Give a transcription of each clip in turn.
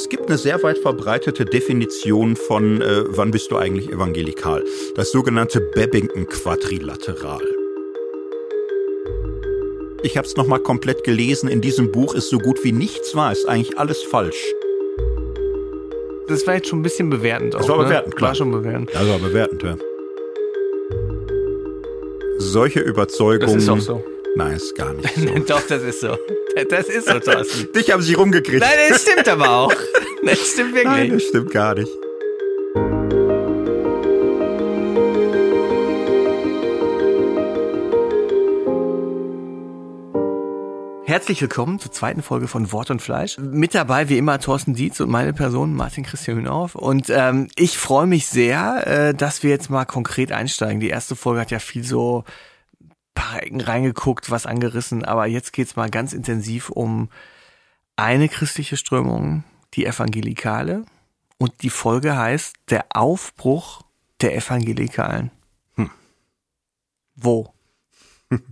Es gibt eine sehr weit verbreitete Definition von, äh, wann bist du eigentlich evangelikal? Das sogenannte Babington-Quadrilateral. Ich habe es nochmal komplett gelesen. In diesem Buch ist so gut wie nichts wahr. Ist eigentlich alles falsch. Das war jetzt schon ein bisschen bewertend. Das auch, war bewertend, ne? klar. War schon bewertend. Das war bewertend, ja. Solche Überzeugungen. Das ist auch so. Nein, ist gar nicht so. Doch, das ist so. Das ist so, Thorsten. Dich haben sie rumgekriegt. Nein, das stimmt aber auch. Das stimmt wirklich. Nein, das stimmt gar nicht. Herzlich willkommen zur zweiten Folge von Wort und Fleisch. Mit dabei wie immer Thorsten Dietz und meine Person Martin Christian Hühnauf. Und ähm, ich freue mich sehr, äh, dass wir jetzt mal konkret einsteigen. Die erste Folge hat ja viel so paar Ecken reingeguckt, was angerissen, aber jetzt geht's mal ganz intensiv um eine christliche Strömung, die Evangelikale. Und die Folge heißt Der Aufbruch der Evangelikalen. Hm. Wo?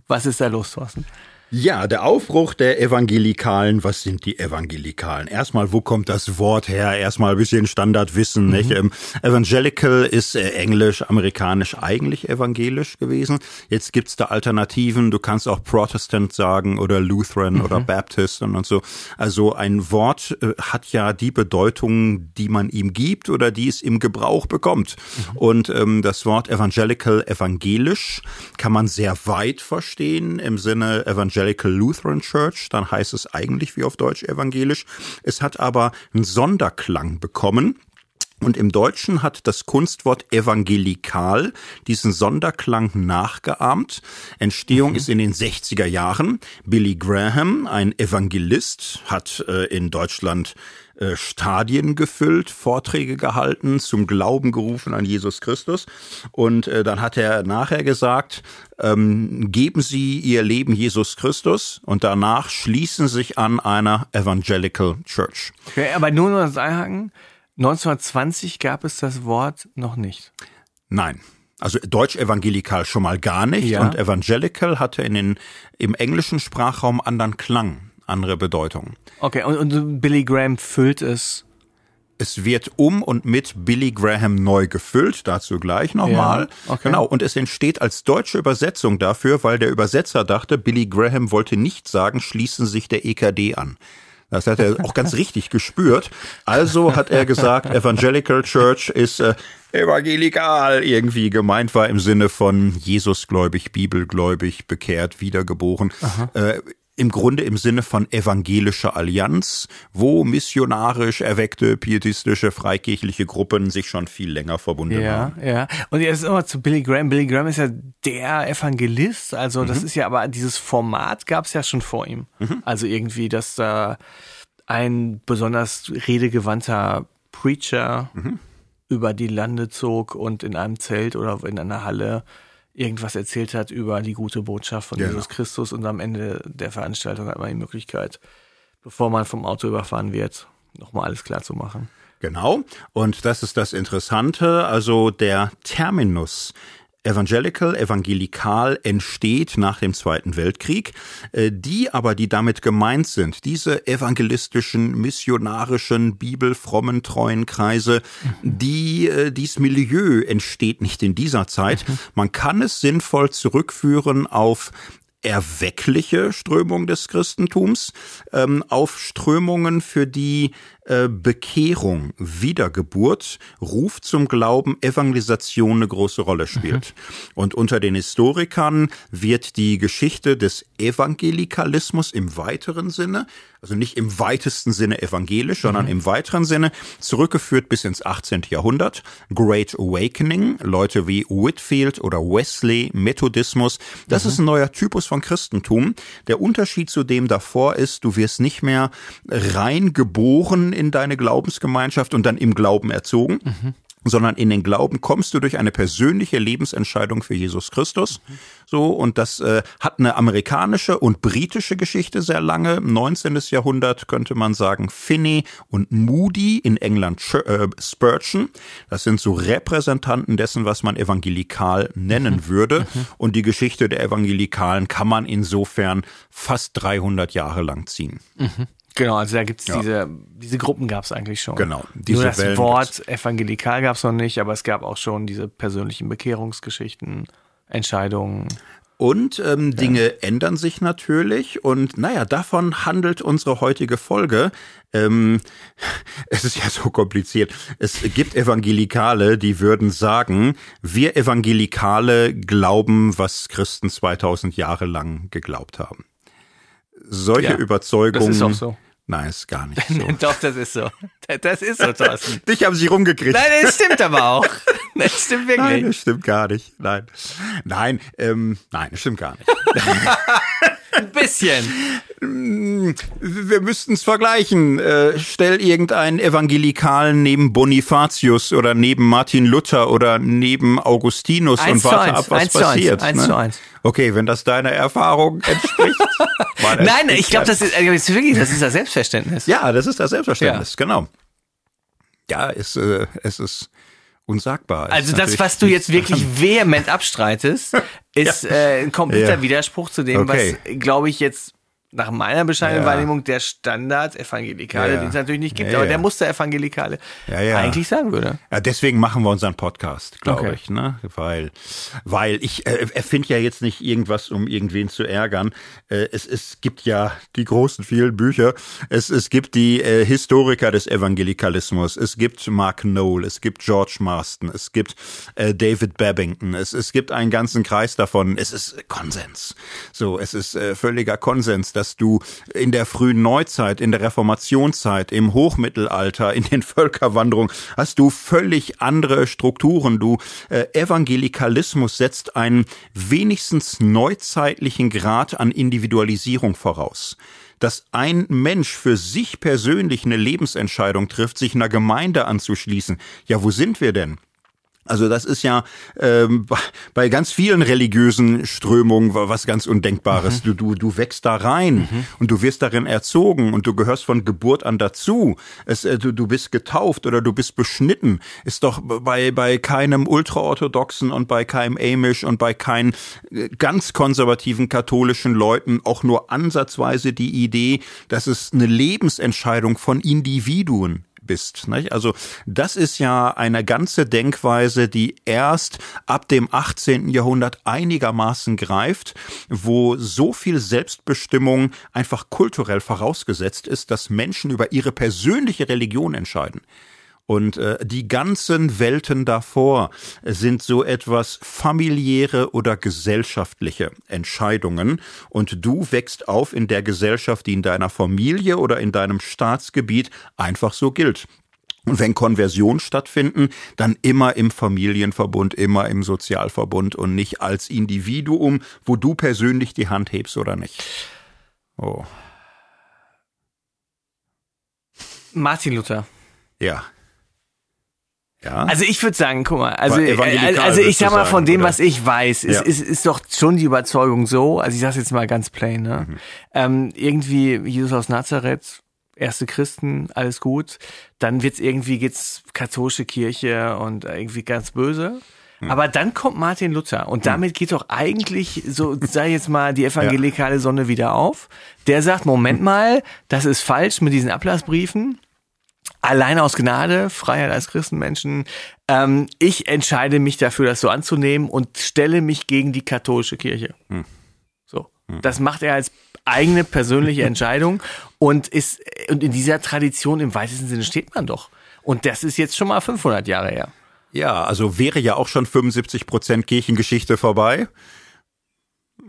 Was ist da los, Thorsten? Ja, der Aufbruch der Evangelikalen. Was sind die Evangelikalen? Erstmal, wo kommt das Wort her? Erstmal ein bisschen Standardwissen. Mhm. Nicht? Ähm, Evangelical ist äh, englisch, amerikanisch eigentlich evangelisch gewesen. Jetzt gibt's da Alternativen. Du kannst auch Protestant sagen oder Lutheran mhm. oder Baptist und so. Also ein Wort äh, hat ja die Bedeutung, die man ihm gibt oder die es im Gebrauch bekommt. Mhm. Und ähm, das Wort Evangelical, evangelisch, kann man sehr weit verstehen im Sinne Evangelical Evangelical Lutheran Church, dann heißt es eigentlich wie auf Deutsch evangelisch. Es hat aber einen Sonderklang bekommen. Und im Deutschen hat das Kunstwort evangelikal diesen Sonderklang nachgeahmt. Entstehung mhm. ist in den 60er Jahren. Billy Graham, ein Evangelist, hat äh, in Deutschland äh, Stadien gefüllt, Vorträge gehalten, zum Glauben gerufen an Jesus Christus. Und äh, dann hat er nachher gesagt, ähm, geben Sie Ihr Leben Jesus Christus und danach schließen sich an einer Evangelical Church. Okay, aber nur noch das Einhaken. 1920 gab es das Wort noch nicht. Nein. Also Deutsch-evangelikal schon mal gar nicht ja. und Evangelical hatte in den, im englischen Sprachraum anderen Klang andere Bedeutung. Okay, und, und Billy Graham füllt es es wird um und mit Billy Graham neu gefüllt, dazu gleich nochmal. Ja, okay. Genau, und es entsteht als deutsche Übersetzung dafür, weil der Übersetzer dachte, Billy Graham wollte nicht sagen, schließen sich der EKD an. Das hat er auch ganz richtig gespürt. Also hat er gesagt, Evangelical Church ist äh, evangelikal irgendwie gemeint war im Sinne von Jesusgläubig, Bibelgläubig, bekehrt, wiedergeboren. Äh, im Grunde im Sinne von evangelischer Allianz, wo missionarisch erweckte, pietistische, freikirchliche Gruppen sich schon viel länger verbunden ja, haben. Ja, ja. Und jetzt immer zu Billy Graham. Billy Graham ist ja der Evangelist. Also das mhm. ist ja aber dieses Format gab es ja schon vor ihm. Mhm. Also irgendwie, dass da ein besonders redegewandter Preacher mhm. über die Lande zog und in einem Zelt oder in einer Halle irgendwas erzählt hat über die gute Botschaft von genau. Jesus Christus und am Ende der Veranstaltung hat man die Möglichkeit, bevor man vom Auto überfahren wird, nochmal alles klar zu machen. Genau. Und das ist das Interessante. Also der Terminus Evangelical, evangelikal entsteht nach dem Zweiten Weltkrieg. Äh, die aber, die damit gemeint sind, diese evangelistischen, missionarischen, bibelfrommen, treuen Kreise, die, äh, dies Milieu entsteht nicht in dieser Zeit. Man kann es sinnvoll zurückführen auf erweckliche Strömung des Christentums, ähm, auf Strömungen, für die äh, Bekehrung, Wiedergeburt, Ruf zum Glauben, Evangelisation eine große Rolle spielt. Mhm. Und unter den Historikern wird die Geschichte des Evangelikalismus im weiteren Sinne, also nicht im weitesten Sinne evangelisch, sondern mhm. im weiteren Sinne zurückgeführt bis ins 18. Jahrhundert. Great Awakening, Leute wie Whitfield oder Wesley, Methodismus, das mhm. ist ein neuer Typus von Christentum. Der Unterschied zu dem davor ist, du wirst nicht mehr rein geboren in deine Glaubensgemeinschaft und dann im Glauben erzogen. Mhm sondern in den Glauben kommst du durch eine persönliche Lebensentscheidung für Jesus Christus. So, und das äh, hat eine amerikanische und britische Geschichte sehr lange. 19. Jahrhundert könnte man sagen Finney und Moody in England äh, Spurgeon. Das sind so Repräsentanten dessen, was man evangelikal nennen mhm. würde. Mhm. Und die Geschichte der Evangelikalen kann man insofern fast 300 Jahre lang ziehen. Mhm. Genau, also da gibt's ja. diese, diese Gruppen gab es eigentlich schon. Genau. Diese Nur das Wellen Wort gibt's. evangelikal gab es noch nicht, aber es gab auch schon diese persönlichen Bekehrungsgeschichten, Entscheidungen. Und ähm, Dinge ja. ändern sich natürlich und naja, davon handelt unsere heutige Folge. Ähm, es ist ja so kompliziert. Es gibt Evangelikale, die würden sagen, wir Evangelikale glauben, was Christen 2000 Jahre lang geglaubt haben. Solche ja, Überzeugungen. Das ist auch so Nein, ist gar nicht so. Doch, das ist so. Das ist so, Thorsten. Dich haben sie rumgekriegt. Nein, das stimmt aber auch. Das stimmt wirklich. Nein, das stimmt gar nicht. Nein. Nein, ähm, nein, das stimmt gar nicht. Ein bisschen. Wir müssten es vergleichen. Äh, stell irgendeinen Evangelikalen neben Bonifatius oder neben Martin Luther oder neben Augustinus und warte ab, was passiert. Eins, ne? zu eins. Okay, wenn das deiner Erfahrung entspricht. Nein, ich glaube, das ist, das ist wirklich, das ist das Selbstverständnis. Ja, das ist das Selbstverständnis, ja. genau. Ja, es, äh, es ist unsagbar. Also das, was du jetzt wirklich vehement abstreitest, ist ja. äh, ein kompletter ja. Widerspruch zu dem, okay. was, glaube ich, jetzt nach meiner bescheidenen ja. Wahrnehmung der Standard-Evangelikale, ja, den es natürlich nicht gibt, ja, aber der Muster-Evangelikale eigentlich sagen würde. Ja, deswegen machen wir unseren Podcast, glaube okay. ich, ne? Weil, weil ich äh, erfinde ja jetzt nicht irgendwas, um irgendwen zu ärgern. Äh, es, es gibt ja die großen vielen Bücher. Es, es gibt die äh, Historiker des Evangelikalismus. Es gibt Mark Knoll, es gibt George Marston, es gibt äh, David Babington, es, es gibt einen ganzen Kreis davon. Es ist Konsens. So, es ist äh, völliger Konsens dass du in der frühen Neuzeit, in der Reformationszeit, im Hochmittelalter, in den Völkerwanderungen hast du völlig andere Strukturen. Du äh, Evangelikalismus setzt einen wenigstens neuzeitlichen Grad an Individualisierung voraus dass ein Mensch für sich persönlich eine Lebensentscheidung trifft, sich einer Gemeinde anzuschließen. Ja, wo sind wir denn? Also das ist ja ähm, bei ganz vielen religiösen Strömungen was ganz Undenkbares. Mhm. Du, du, du wächst da rein mhm. und du wirst darin erzogen und du gehörst von Geburt an dazu. Es, äh, du, du bist getauft oder du bist beschnitten. Ist doch bei, bei keinem ultraorthodoxen und bei keinem Amish und bei keinen äh, ganz konservativen katholischen Leuten auch nur ansatzweise die Idee, dass es eine Lebensentscheidung von Individuen bist. Nicht? Also das ist ja eine ganze Denkweise, die erst ab dem 18. Jahrhundert einigermaßen greift, wo so viel Selbstbestimmung einfach kulturell vorausgesetzt ist, dass Menschen über ihre persönliche Religion entscheiden. Und äh, die ganzen Welten davor sind so etwas familiäre oder gesellschaftliche Entscheidungen. Und du wächst auf in der Gesellschaft, die in deiner Familie oder in deinem Staatsgebiet einfach so gilt. Und wenn Konversionen stattfinden, dann immer im Familienverbund, immer im Sozialverbund und nicht als Individuum, wo du persönlich die Hand hebst oder nicht. Oh. Martin Luther. Ja. Ja. Also ich würde sagen, guck mal, also, äh, also ich sag mal von dem, oder? was ich weiß, ist, ja. ist, ist doch schon die Überzeugung so, also ich sag's jetzt mal ganz plain, ne? Mhm. Ähm, irgendwie Jesus aus Nazareth, erste Christen, alles gut, dann wird's irgendwie, geht's katholische Kirche und irgendwie ganz böse. Mhm. Aber dann kommt Martin Luther und mhm. damit geht doch eigentlich so, sei jetzt mal, die evangelikale Sonne wieder auf. Der sagt, Moment mal, das ist falsch mit diesen Ablassbriefen allein aus Gnade, Freiheit als Christenmenschen. Ähm, ich entscheide mich dafür, das so anzunehmen und stelle mich gegen die katholische Kirche. Hm. So. Hm. Das macht er als eigene persönliche Entscheidung und ist, und in dieser Tradition im weitesten Sinne steht man doch. Und das ist jetzt schon mal 500 Jahre her. Ja, also wäre ja auch schon 75 Prozent Kirchengeschichte vorbei.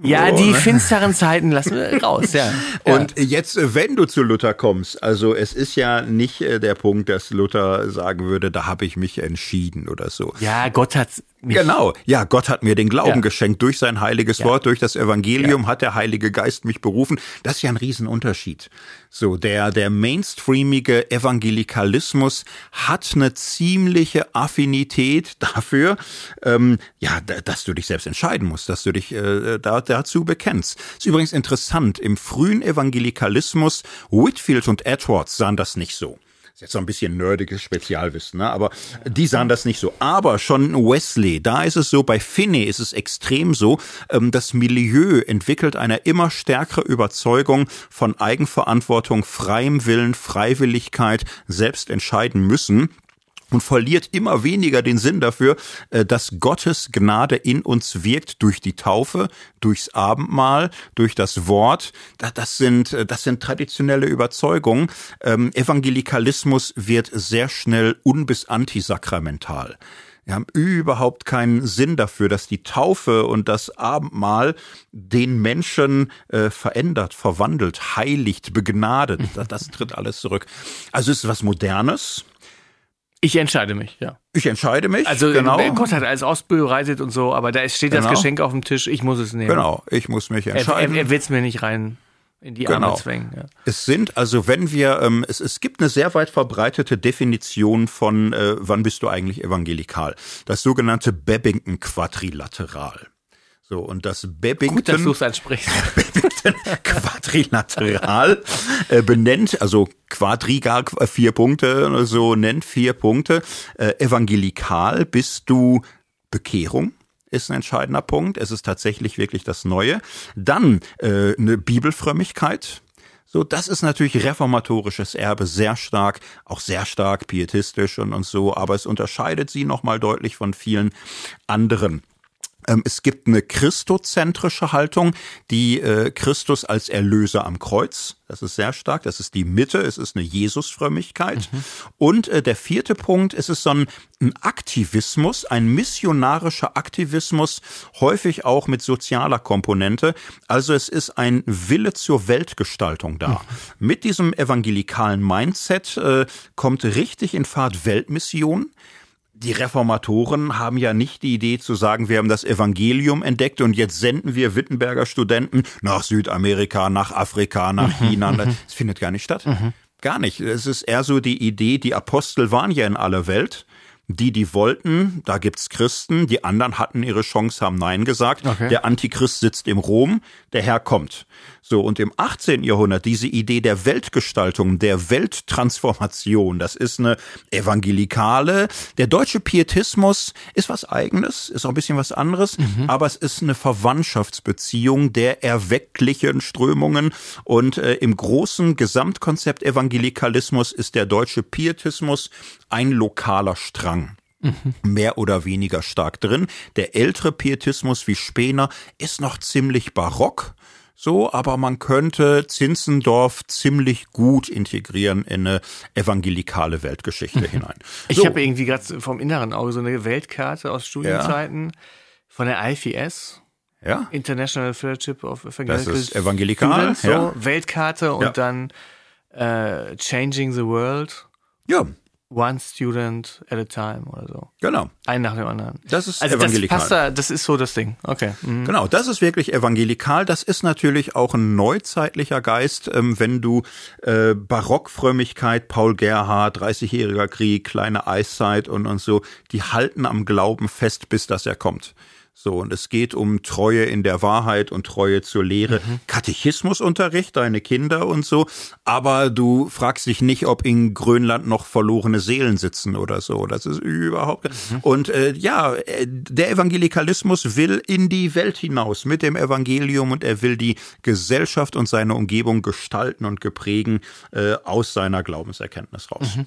Ja, die finsteren Zeiten lassen wir raus, ja. Und jetzt, äh, wenn du zu Luther kommst, also es ist ja nicht äh, der Punkt, dass Luther sagen würde, da habe ich mich entschieden oder so. Ja, Gott hat mich. Genau, ja, Gott hat mir den Glauben ja. geschenkt durch sein heiliges ja. Wort, durch das Evangelium ja. hat der Heilige Geist mich berufen. Das ist ja ein Riesenunterschied. So, der, der mainstreamige Evangelikalismus hat eine ziemliche Affinität dafür, ähm, ja, dass du dich selbst entscheiden musst, dass du dich äh, da, dazu bekennst. Ist übrigens interessant, im frühen Evangelikalismus, Whitfield und Edwards sahen das nicht so. Ist jetzt so ein bisschen nerdiges Spezialwissen, ne? aber die sahen das nicht so. Aber schon Wesley, da ist es so, bei Finney ist es extrem so, ähm, das Milieu entwickelt eine immer stärkere Überzeugung von Eigenverantwortung, freiem Willen, Freiwilligkeit, selbst entscheiden müssen und verliert immer weniger den Sinn dafür, äh, dass Gottes Gnade in uns wirkt durch die Taufe, durchs Abendmahl, durch das Wort. Das sind, äh, das sind traditionelle Überzeugungen. Ähm, Evangelikalismus wird sehr schnell un- bis antisakramental. Wir haben überhaupt keinen Sinn dafür, dass die Taufe und das Abendmahl den Menschen äh, verändert, verwandelt, heiligt, begnadet. Das, das tritt alles zurück. Also es ist was Modernes, ich entscheide mich, ja. Ich entscheide mich. Also genau. Gott hat alles ausbereitet und so, aber da steht genau. das Geschenk auf dem Tisch, ich muss es nehmen. Genau, ich muss mich entscheiden. Er, er, er will es mir nicht rein in die genau. Arme zwängen. Ja. Es sind, also wenn wir, ähm, es, es gibt eine sehr weit verbreitete Definition von, äh, wann bist du eigentlich evangelikal? Das sogenannte Babington-Quadrilateral. So, und das Babington, Gut, dass du es ansprichst. Babington Quadrilateral äh, benennt, also Quadrigal äh, vier Punkte, so nennt vier Punkte. Äh, evangelikal bist du Bekehrung, ist ein entscheidender Punkt. Es ist tatsächlich wirklich das Neue. Dann äh, eine Bibelfrömmigkeit. So, das ist natürlich reformatorisches Erbe, sehr stark, auch sehr stark pietistisch und, und so, aber es unterscheidet sie nochmal deutlich von vielen anderen. Ähm, es gibt eine christozentrische Haltung, die äh, Christus als Erlöser am Kreuz. Das ist sehr stark. Das ist die Mitte. Es ist eine Jesusfrömmigkeit. Mhm. Und äh, der vierte Punkt, es ist so ein, ein Aktivismus, ein missionarischer Aktivismus, häufig auch mit sozialer Komponente. Also es ist ein Wille zur Weltgestaltung da. Mhm. Mit diesem evangelikalen Mindset äh, kommt richtig in Fahrt Weltmission die Reformatoren haben ja nicht die Idee zu sagen, wir haben das Evangelium entdeckt und jetzt senden wir Wittenberger Studenten nach Südamerika, nach Afrika, nach mhm, China. Das mhm. findet gar nicht statt. Mhm. Gar nicht. Es ist eher so die Idee, die Apostel waren ja in aller Welt. Die, die wollten, da gibt's Christen, die anderen hatten ihre Chance, haben Nein gesagt. Okay. Der Antichrist sitzt im Rom, der Herr kommt. So, und im 18. Jahrhundert diese Idee der Weltgestaltung, der Welttransformation, das ist eine evangelikale. Der deutsche Pietismus ist was eigenes, ist auch ein bisschen was anderes, mhm. aber es ist eine Verwandtschaftsbeziehung der erwecklichen Strömungen und äh, im großen Gesamtkonzept Evangelikalismus ist der deutsche Pietismus ein lokaler Strang. Mhm. mehr oder weniger stark drin. Der ältere Pietismus wie Spener ist noch ziemlich barock. So, aber man könnte Zinzendorf ziemlich gut integrieren in eine evangelikale Weltgeschichte mhm. hinein. Ich so. habe irgendwie gerade vom inneren Auge so eine Weltkarte aus Studienzeiten ja. von der IFES. Ja. International Fellowship of Evangelical Das ist evangelikal. Students, so, ja. Weltkarte und dann äh, Changing the World. Ja. One Student at a Time oder so. Genau. Ein nach dem anderen. Das ist also evangelikal. Das, passt da, das ist so das Ding. Okay. Mhm. Genau, das ist wirklich evangelikal. Das ist natürlich auch ein neuzeitlicher Geist, ähm, wenn du äh, Barockfrömmigkeit, Paul Gerhard, 30-jähriger Krieg, kleine Eiszeit und, und so, die halten am Glauben fest, bis dass er kommt. So, und es geht um Treue in der Wahrheit und Treue zur Lehre. Mhm. Katechismusunterricht, deine Kinder und so. Aber du fragst dich nicht, ob in Grönland noch verlorene Seelen sitzen oder so. Das ist überhaupt. Mhm. Und äh, ja, äh, der Evangelikalismus will in die Welt hinaus mit dem Evangelium und er will die Gesellschaft und seine Umgebung gestalten und geprägen äh, aus seiner Glaubenserkenntnis raus. Mhm.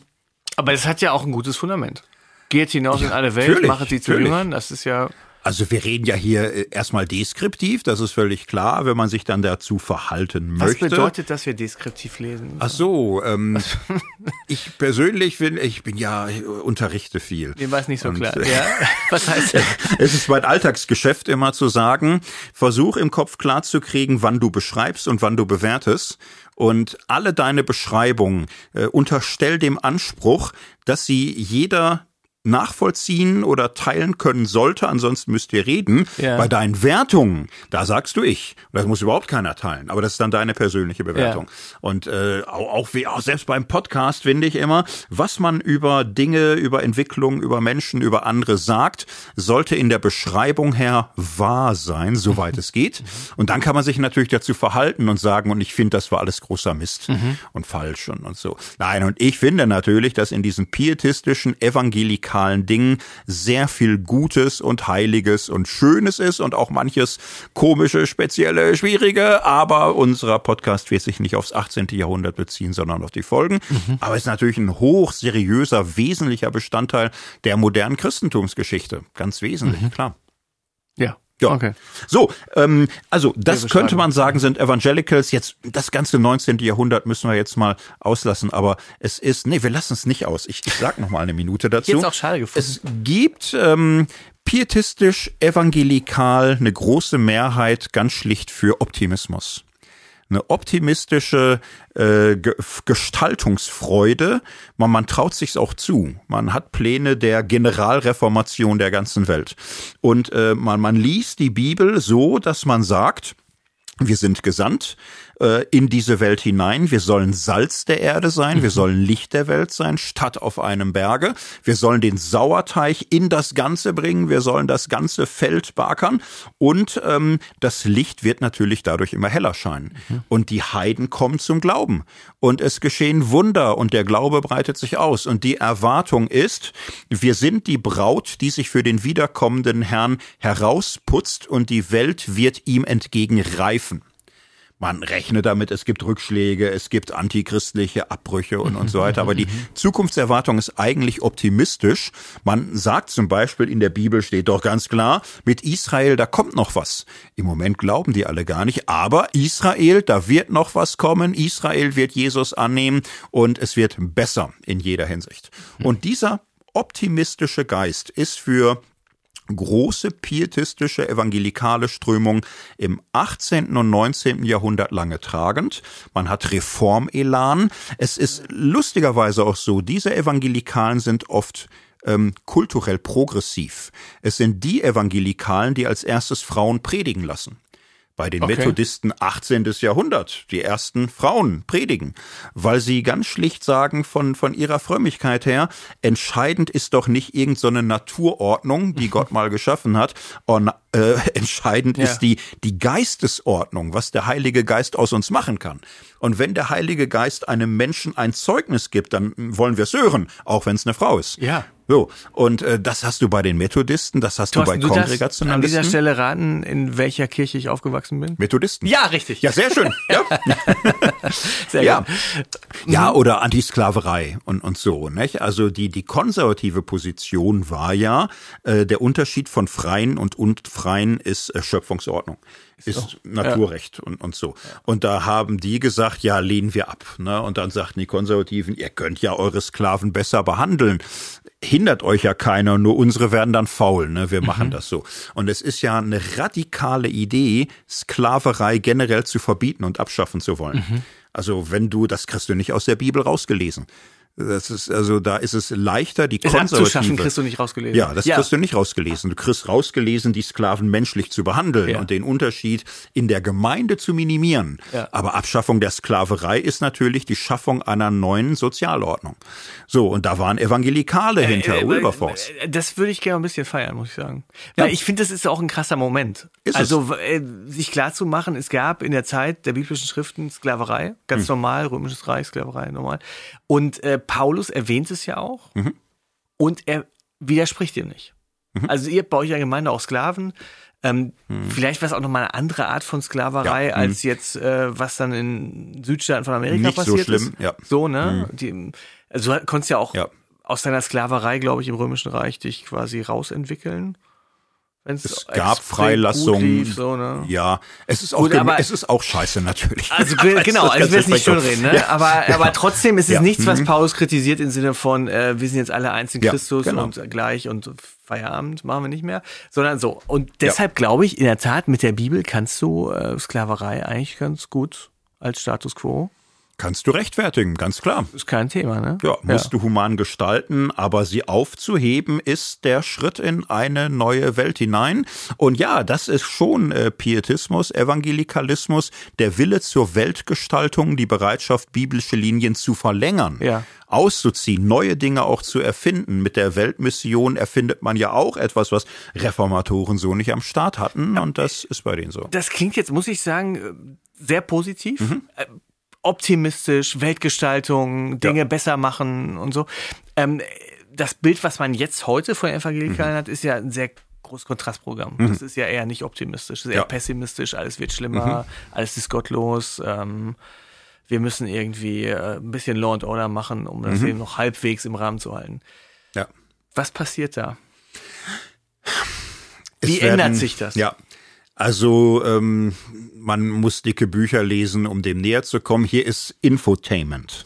Aber es hat ja auch ein gutes Fundament. Geht hinaus ja, in alle Welt, machen sie zu Jüngern. Das ist ja also wir reden ja hier äh, erstmal deskriptiv, das ist völlig klar, wenn man sich dann dazu verhalten Was möchte. Was bedeutet, dass wir deskriptiv lesen? Ach so, ähm, ich persönlich bin, ich bin ja, ich unterrichte viel. Mir war es nicht so Und, klar. Äh, ja? Was heißt das? es ist mein Alltagsgeschäft immer zu sagen, versuch im Kopf klar zu kriegen, wann du beschreibst und wann du bewertest. Und alle deine Beschreibungen äh, unterstell dem Anspruch, dass sie jeder nachvollziehen oder teilen können sollte, ansonsten müsst ihr reden. Ja. Bei deinen Wertungen, da sagst du ich. Das muss überhaupt keiner teilen, aber das ist dann deine persönliche Bewertung. Ja. Und äh, auch, auch, wie, auch selbst beim Podcast finde ich immer, was man über Dinge, über Entwicklung, über Menschen, über andere sagt, sollte in der Beschreibung her wahr sein, soweit es geht. Und dann kann man sich natürlich dazu verhalten und sagen, und ich finde, das war alles großer Mist Mhm. und falsch und, und so. Nein, und ich finde natürlich, dass in diesen pietistischen, evangelikalen Dingen sehr viel Gutes und Heiliges und Schönes ist und auch manches komische, spezielle, schwierige, aber unserer Podcast wird sich nicht aufs 18. Jahrhundert beziehen, sondern auf die Folgen. Mhm. Aber es ist natürlich ein hoch seriöser, wesentlicher Bestandteil der modernen Christentumsgeschichte. Ganz wesentlich, klar. Ja. Ja. Okay. So, ähm, also das könnte man sagen, sind Evangelicals. Jetzt das ganze 19. Jahrhundert müssen wir jetzt mal auslassen, aber es ist, nee, wir lassen es nicht aus. Ich, ich sag noch mal eine Minute dazu. Jetzt auch schade gefunden. Es gibt ähm, pietistisch, evangelikal eine große Mehrheit ganz schlicht für Optimismus eine optimistische äh, Ge Gestaltungsfreude. Man, man traut sich's auch zu. Man hat Pläne der Generalreformation der ganzen Welt. Und äh, man, man liest die Bibel so, dass man sagt, wir sind gesandt äh, in diese Welt hinein. Wir sollen Salz der Erde sein. Wir sollen Licht der Welt sein, statt auf einem Berge. Wir sollen den Sauerteig in das Ganze bringen. Wir sollen das ganze Feld bakern. Und ähm, das Licht wird natürlich dadurch immer heller scheinen. Und die Heiden kommen zum Glauben. Und es geschehen Wunder und der Glaube breitet sich aus. Und die Erwartung ist, wir sind die Braut, die sich für den wiederkommenden Herrn herausputzt und die Welt wird ihm entgegenreifen. Man rechnet damit, es gibt Rückschläge, es gibt antichristliche Abbrüche und, und so weiter. Aber die Zukunftserwartung ist eigentlich optimistisch. Man sagt zum Beispiel, in der Bibel steht doch ganz klar, mit Israel, da kommt noch was. Im Moment glauben die alle gar nicht. Aber Israel, da wird noch was kommen. Israel wird Jesus annehmen und es wird besser in jeder Hinsicht. Und dieser optimistische Geist ist für große pietistische evangelikale Strömung im 18. und 19. Jahrhundert lange tragend. Man hat Reformelan. Es ist lustigerweise auch so, diese Evangelikalen sind oft ähm, kulturell progressiv. Es sind die Evangelikalen, die als erstes Frauen predigen lassen. Bei den Okay. Methodisten 18. Jahrhundert, die ersten Frauen predigen, weil sie ganz schlicht sagen, von, von ihrer Frömmigkeit her, entscheidend ist doch nicht irgendeine so eine Naturordnung, die Gott mal geschaffen hat, und, äh, entscheidend Ja. ist die, die Geistesordnung, was der Heilige Geist aus uns machen kann. Und wenn der Heilige Geist einem Menschen ein Zeugnis gibt, dann wollen wir es hören, auch wenn es eine Frau ist. Ja. So, und äh, das hast du bei den Methodisten, das hast Thorsten, du du bei darfst an dieser Kongregationalisten. Stelle raten, in welcher Kirche ich aufgewachsen bin? Methodisten. Ja, richtig. Ja, sehr schön. Ja. Sehr Ja. gut. Ja, oder Antisklaverei und, und so, nicht? Also die, die konservative Position war ja, äh, der Unterschied von Freien und Unfreien ist äh, Schöpfungsordnung, ist Naturrecht und, und so. Und da haben die gesagt, ja, lehnen wir ab. Ne? Und dann sagten die Konservativen, ihr könnt ja eure Sklaven besser behandeln. Hindert euch ja keiner, nur unsere werden dann faul, ne? Wir machen das so. Und es ist ja eine radikale Idee, Sklaverei generell zu verbieten und abschaffen zu wollen. Also wenn du, das kriegst du nicht aus der Bibel rausgelesen. Das ist, also da ist es leichter, die Es abzuschaffen konservative. kriegst du nicht rausgelesen. Ja, das kriegst du nicht rausgelesen. Du kriegst rausgelesen, die Sklaven menschlich zu behandeln Ja. und den Unterschied in der Gemeinde zu minimieren. Ja. Aber Abschaffung der Sklaverei ist natürlich die Schaffung einer neuen Sozialordnung. So, und da waren Evangelikale hinter Äh, äh, Wilberforce. äh, Das würde ich gerne ein bisschen feiern, muss ich sagen. Ja. Weil ich finde, das ist auch ein krasser Moment. Ist es. also äh, sich klar zu machen, es gab in der Zeit der biblischen Schriften Sklaverei, Hm. ganz normal, römisches Reich, Sklaverei, normal. Und äh, Paulus erwähnt es ja auch. Mhm. Und er widerspricht dir nicht. Also ihr in der Gemeinde auch Sklaven. Ähm, Vielleicht war es auch nochmal eine andere Art von Sklaverei, Mhm. Ja, als jetzt, äh, was dann in Südstaaten von Amerika Nicht so passiert schlimm, ist. ja. Mhm. So, ne? Die, also du konntest ja auch Ja. aus deiner Sklaverei, glaube ich, im Römischen Reich dich quasi rausentwickeln. Wenn's Es gab Freilassungen. so, ne? Ja, es ist auch, Gut, aber- es ist auch scheiße natürlich. Also es genau, also ganz ich will es nicht schön reden, ne? aber, aber trotzdem ist es Ja. nichts, was Mhm. Paulus kritisiert im Sinne von, äh, wir sind jetzt alle eins in Ja, Christus genau. und gleich und Feierabend machen wir nicht mehr, sondern so. Und deshalb glaube ich, in der Tat, mit der Bibel kannst du äh, Sklaverei eigentlich ganz gut als Status quo Kannst du rechtfertigen, ganz klar. Ist kein Thema, ne? Ja, musst ja. du human gestalten, aber sie aufzuheben ist der Schritt in eine neue Welt hinein. Und ja, das ist schon äh, Pietismus, Evangelikalismus, der Wille zur Weltgestaltung, die Bereitschaft, biblische Linien zu verlängern. Ja auszuziehen, neue Dinge auch zu erfinden. Mit der Weltmission erfindet man ja auch etwas, was Reformatoren so nicht am Start hatten. Und das ist bei denen so. Das klingt jetzt, muss ich sagen, sehr positiv. Mhm. Optimistisch, Weltgestaltung, Dinge ja. besser machen und so. Ähm, das Bild, was man jetzt heute von Evangelikalen mhm. hat, ist ja ein sehr großes Kontrastprogramm. Mhm. Das ist ja eher nicht optimistisch, das ist eher ja. pessimistisch, alles wird schlimmer, mhm. alles ist gottlos. Ähm, wir müssen irgendwie äh, ein bisschen Law and Order machen, um das mhm. eben noch halbwegs im Rahmen zu halten. Ja. Was passiert da? Wie werden, ändert sich das? Ja, also ähm, man muss dicke Bücher lesen, um dem näher zu kommen. Hier ist Infotainment,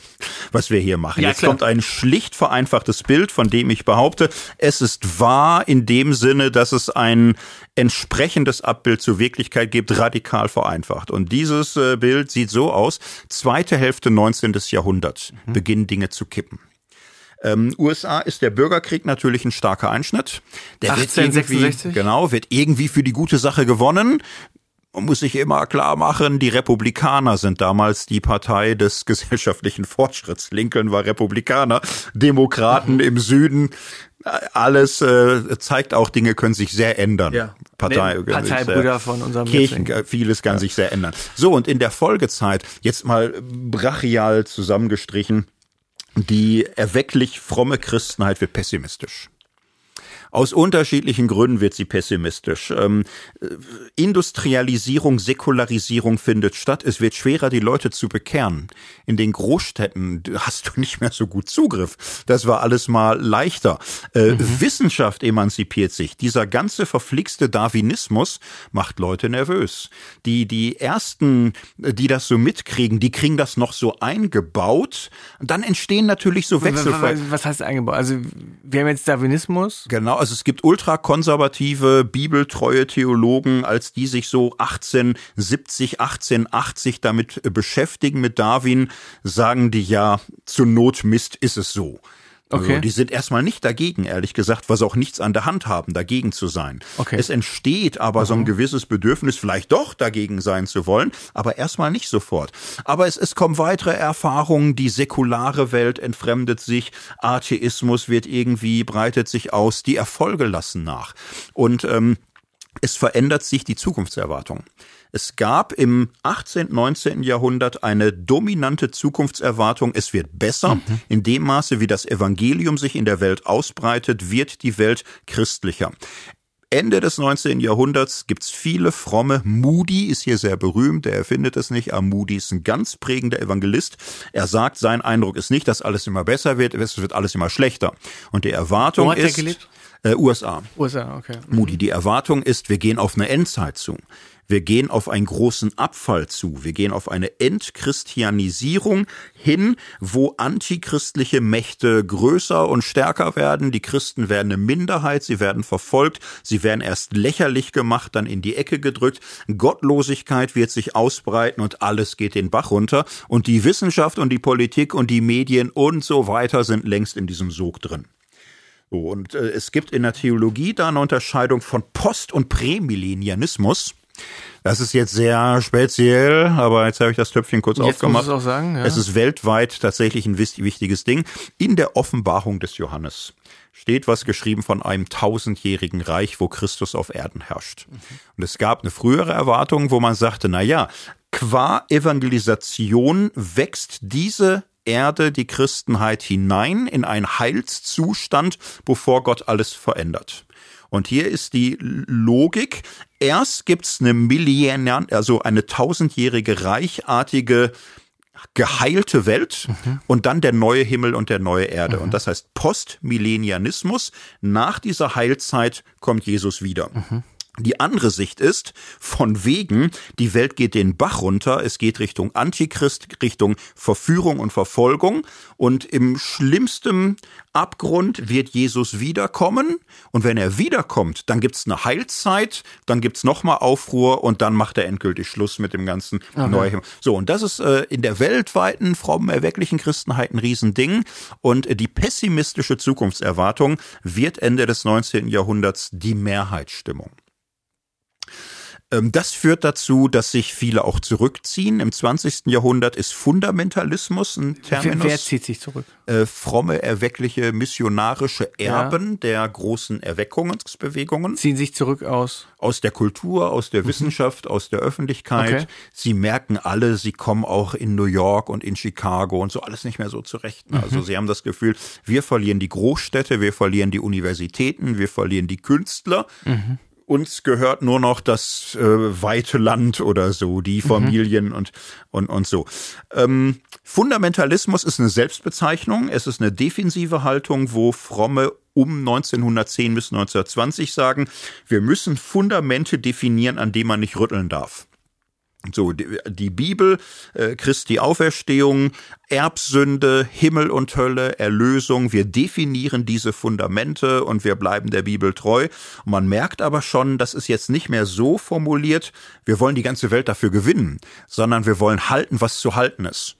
was wir hier machen. Ja, Jetzt klar. kommt ein schlicht vereinfachtes Bild, von dem ich behaupte, es ist wahr in dem Sinne, dass es ein entsprechendes Abbild zur Wirklichkeit gibt, radikal vereinfacht. Und dieses äh, Bild sieht so aus, zweite Hälfte 19. Jahrhundert mhm. beginnen Dinge zu kippen. Ähm, USA ist der Bürgerkrieg natürlich ein starker Einschnitt. Der 1866? Wird genau, wird irgendwie für die gute Sache gewonnen. Man muss sich immer klar machen, die Republikaner sind damals die Partei des gesellschaftlichen Fortschritts. Lincoln war Republikaner, Demokraten mhm. im Süden. Alles äh, zeigt auch, Dinge können sich sehr ändern. Ja. Partei, Parteibrüder von unserem Kirchen, Metzing. vieles kann ja. sich sehr ändern. So, und in der Folgezeit, jetzt mal brachial zusammengestrichen, die erwecklich fromme Christenheit wird pessimistisch. Aus unterschiedlichen Gründen wird sie pessimistisch. Ähm, Industrialisierung, Säkularisierung findet statt. Es wird schwerer, die Leute zu bekehren. In den Großstädten hast du nicht mehr so gut Zugriff. Das war alles mal leichter. Äh, mhm. Wissenschaft emanzipiert sich. Dieser ganze verflixte Darwinismus macht Leute nervös. Die, die ersten, die das so mitkriegen, die kriegen das noch so eingebaut. Dann entstehen natürlich so Wechselfälle. Was heißt eingebaut? Also, wir haben jetzt Darwinismus. Genau also es gibt ultrakonservative, bibeltreue Theologen, als die sich so 1870, 1880 damit beschäftigen mit Darwin, sagen die ja, zur Not Mist ist es so. Also okay. die sind erstmal nicht dagegen, ehrlich gesagt, weil sie auch nichts an der Hand haben, dagegen zu sein. Okay. Es entsteht aber mhm. so ein gewisses Bedürfnis, vielleicht doch dagegen sein zu wollen, aber erstmal nicht sofort. Aber es, es kommen weitere Erfahrungen, die säkulare Welt entfremdet sich, Atheismus wird irgendwie, breitet sich aus, die Erfolge lassen nach. Und ähm, es verändert sich die Zukunftserwartung. Es gab im 18., 19. Jahrhundert eine dominante Zukunftserwartung, es wird besser. Mhm. In dem Maße, wie das Evangelium sich in der Welt ausbreitet, wird die Welt christlicher. Ende des 19. Jahrhunderts gibt's viele fromme. Moody ist hier sehr berühmt, der erfindet es nicht, aber Moody ist ein ganz prägender Evangelist. Er sagt, sein Eindruck ist nicht, dass alles immer besser wird, es wird alles immer schlechter. Und die Erwartung Wo hat ist... gelebt? Äh, USA. USA, okay. Moody, die Erwartung ist, wir gehen auf eine Endzeit zu. Wir gehen auf einen großen Abfall zu. Wir gehen auf eine Entchristianisierung hin, wo antichristliche Mächte größer und stärker werden. Die Christen werden eine Minderheit, sie werden verfolgt, sie werden erst lächerlich gemacht, dann in die Ecke gedrückt. Gottlosigkeit wird sich ausbreiten und alles geht den Bach runter. Und die Wissenschaft und die Politik und die Medien und so weiter sind längst in diesem Sog drin. und äh, es gibt in der Theologie da eine Unterscheidung von Post- und Prämillennianismus. Das ist jetzt sehr speziell, aber jetzt habe ich das Töpfchen kurz jetzt aufgemacht. Muss es, auch sagen, ja. es ist weltweit tatsächlich ein wichtiges Ding. In der Offenbarung des Johannes steht was geschrieben von einem tausendjährigen Reich, wo Christus auf Erden herrscht. Und es gab eine frühere Erwartung, wo man sagte, na ja, qua Evangelisation wächst diese Erde die Christenheit hinein in einen Heilszustand, bevor Gott alles verändert. Und hier ist die Logik. Erst gibt's eine Millionär, also eine tausendjährige reichartige geheilte Welt mhm. und dann der neue Himmel und der neue Erde. Mhm. Und das heißt Postmillennianismus. Nach dieser Heilzeit kommt Jesus wieder. Mhm. Die andere Sicht ist, von wegen, die Welt geht den Bach runter, es geht Richtung Antichrist, Richtung Verführung und Verfolgung und im schlimmsten Abgrund wird Jesus wiederkommen und wenn er wiederkommt, dann gibt's eine Heilzeit, dann gibt's nochmal Aufruhr und dann macht er endgültig Schluss mit dem ganzen okay. Neuem. So, und das ist äh, in der weltweiten, frommen, erwecklichen Christenheit ein Riesending und äh, die pessimistische Zukunftserwartung wird Ende des 19. Jahrhunderts die Mehrheitsstimmung. Ähm, das führt dazu, dass sich viele auch zurückziehen. Im 20. Jahrhundert ist Fundamentalismus ein Terminus. Wer, wer zieht sich zurück? Äh, fromme, erweckliche, missionarische Erben ja. der großen Erweckungsbewegungen. Ziehen sich zurück aus? Aus der Kultur, aus der mhm. Wissenschaft, aus der Öffentlichkeit. Okay. Sie merken alle, sie kommen auch in New York und in Chicago und so alles nicht mehr so zurecht. Mhm. Also sie haben das Gefühl, wir verlieren die Großstädte, wir verlieren die Universitäten, wir verlieren die Künstler. Mhm uns gehört nur noch das äh, weite Land oder so, die mhm. Familien mhm. und, und, und so. Ähm, Fundamentalismus ist eine Selbstbezeichnung. Es ist eine defensive Haltung, wo fromme um 1910 bis 1920 sagen, wir müssen Fundamente definieren, an denen man nicht rütteln darf. So, die, die Bibel, äh, Christi Auferstehung, Erbsünde, Himmel und Hölle, Erlösung, wir definieren diese Fundamente und wir bleiben der Bibel treu. Und man merkt aber schon, das ist jetzt nicht mehr so formuliert, wir wollen die ganze Welt dafür gewinnen, sondern wir wollen halten, was zu halten ist.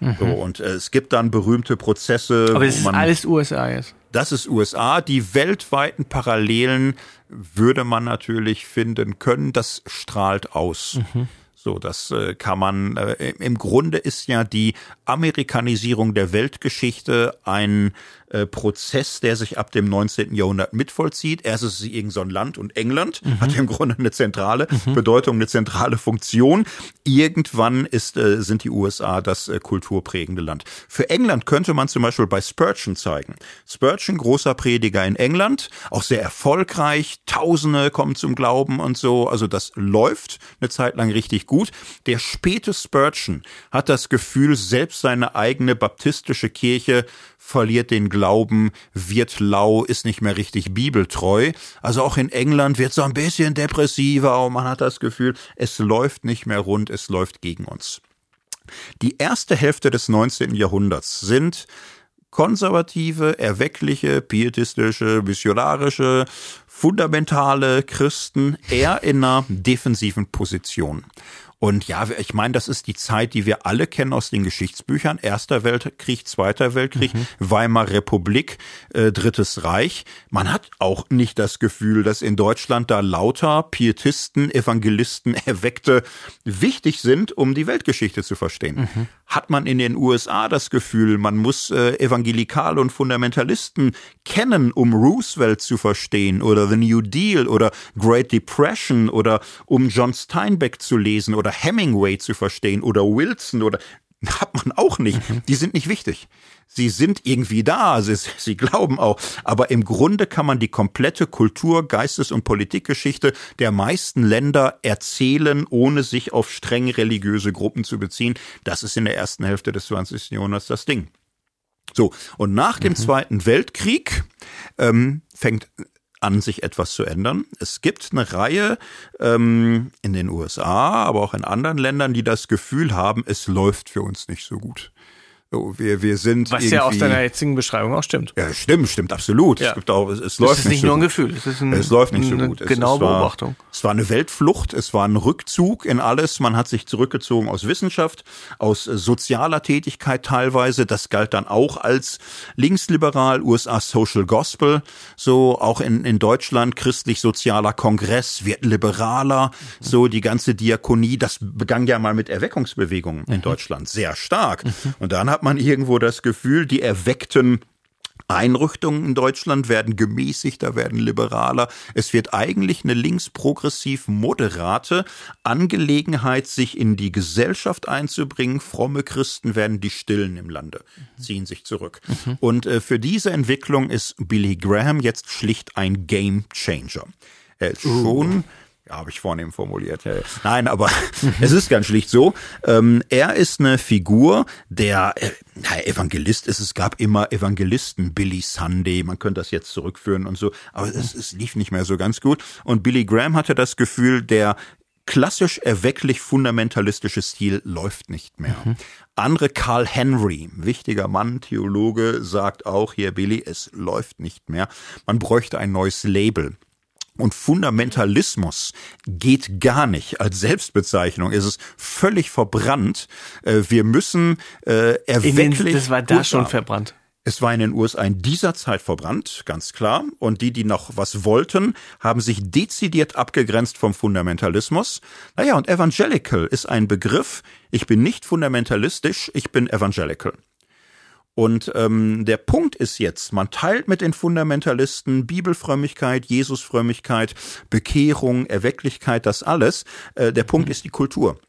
Mhm. So, und äh, es gibt dann berühmte Prozesse. Aber das ist alles USA jetzt. Das ist USA. Die weltweiten Parallelen würde man natürlich finden können. Das strahlt aus. Mhm. So, das äh, kann man, äh, im Grunde ist ja die Amerikanisierung der Weltgeschichte ein äh, Prozess, der sich ab dem 19. Jahrhundert mitvollzieht. Erst ist es irgend so ein Land und England mhm. hat im Grunde eine zentrale mhm. Bedeutung, eine zentrale Funktion. Irgendwann ist, äh, sind die USA das äh, kulturprägende Land. Für England könnte man zum Beispiel bei Spurgeon zeigen. Spurgeon, großer Prediger in England, auch sehr erfolgreich, Tausende kommen zum Glauben und so. Also das läuft eine Zeit lang richtig gut. Der späte Spurgeon hat das Gefühl, selbst seine eigene baptistische Kirche verliert den Glauben, wird lau, ist nicht mehr richtig bibeltreu. Also auch in England wird so ein bisschen depressiver und man hat das Gefühl, es läuft nicht mehr rund, es läuft gegen uns. Die erste Hälfte des 19. Jahrhunderts sind konservative, erweckliche, pietistische, missionarische, fundamentale Christen eher in einer defensiven Position. Und ja, ich meine, das ist die Zeit, die wir alle kennen aus den Geschichtsbüchern. Erster Weltkrieg, Zweiter Weltkrieg, mhm. Weimarer Republik, äh, Drittes Reich. Man hat auch nicht das Gefühl, dass in Deutschland da lauter Pietisten, Evangelisten, Erweckte wichtig sind, um die Weltgeschichte zu verstehen. Mhm. Hat man in den USA das Gefühl, man muss äh, Evangelikale und Fundamentalisten kennen, um Roosevelt zu verstehen oder The New Deal oder Great Depression oder um John Steinbeck zu lesen oder Hemingway zu verstehen oder Wilson oder hat man auch nicht. Mhm. Die sind nicht wichtig. Sie sind irgendwie da, sie, sie glauben auch. Aber im Grunde kann man die komplette Kultur, Geistes- und Politikgeschichte der meisten Länder erzählen, ohne sich auf streng religiöse Gruppen zu beziehen. Das ist in der ersten Hälfte des 20. Jahrhunderts das Ding. So, und nach dem mhm. Zweiten Weltkrieg ähm, fängt an, sich etwas zu ändern. Es gibt eine Reihe ähm, in den USA, aber auch in anderen Ländern, die das Gefühl haben, es läuft für uns nicht so gut. So, wir, wir sind Was ja aus deiner jetzigen Beschreibung auch stimmt. Ja, stimmt, stimmt, absolut. Ja. Es, gibt auch, es, es läuft nicht, ist nicht so nur ein Gefühl, es ist ein, es läuft nicht so gut. Genaue es, es war, Beobachtung. Es war eine Weltflucht, es war ein Rückzug in alles. Man hat sich zurückgezogen aus Wissenschaft, aus sozialer Tätigkeit teilweise. Das galt dann auch als linksliberal, USA Social Gospel. So auch in, in Deutschland christlich-sozialer Kongress wird liberaler. So die ganze Diakonie, das begann ja mal mit Erweckungsbewegungen in mhm. Deutschland sehr stark. Mhm. Und dann hat hat man irgendwo das Gefühl, die erweckten Einrichtungen in Deutschland werden gemäßigter, werden liberaler. Es wird eigentlich eine linksprogressiv moderate Angelegenheit, sich in die Gesellschaft einzubringen. Fromme Christen werden die Stillen im Lande, ziehen sich zurück. Mhm. Und äh, für diese Entwicklung ist Billy Graham jetzt schlicht ein Game Changer. Er ist uh. schon Ja, habe ich vornehm formuliert. Ja, ja. Nein, aber es ist ganz schlicht so. Ähm, er ist eine Figur, der äh, Evangelist ist. Es gab immer Evangelisten, Billy Sunday, man könnte das jetzt zurückführen und so, aber es, es lief nicht mehr so ganz gut. Und Billy Graham hatte das Gefühl, der klassisch erwecklich fundamentalistische Stil läuft nicht mehr. Mhm. Andere Carl Henry, wichtiger Mann, Theologe, sagt auch hier, Billy, es läuft nicht mehr. Man bräuchte ein neues Label. Und Fundamentalismus geht gar nicht. Als Selbstbezeichnung ist es völlig verbrannt. Äh, wir müssen äh, erwecklich. Das war da schon verbrannt. Es war in den USA in dieser Zeit verbrannt, ganz klar. Und die, die noch was wollten, haben sich dezidiert abgegrenzt vom Fundamentalismus. Naja, und Evangelical ist ein Begriff. Ich bin nicht fundamentalistisch, ich bin Evangelical. Und ähm, der Punkt ist jetzt, man teilt mit den Fundamentalisten Bibelfrömmigkeit, Jesusfrömmigkeit, Bekehrung, Erwecklichkeit, das alles. Äh, der Punkt ist die Kultur.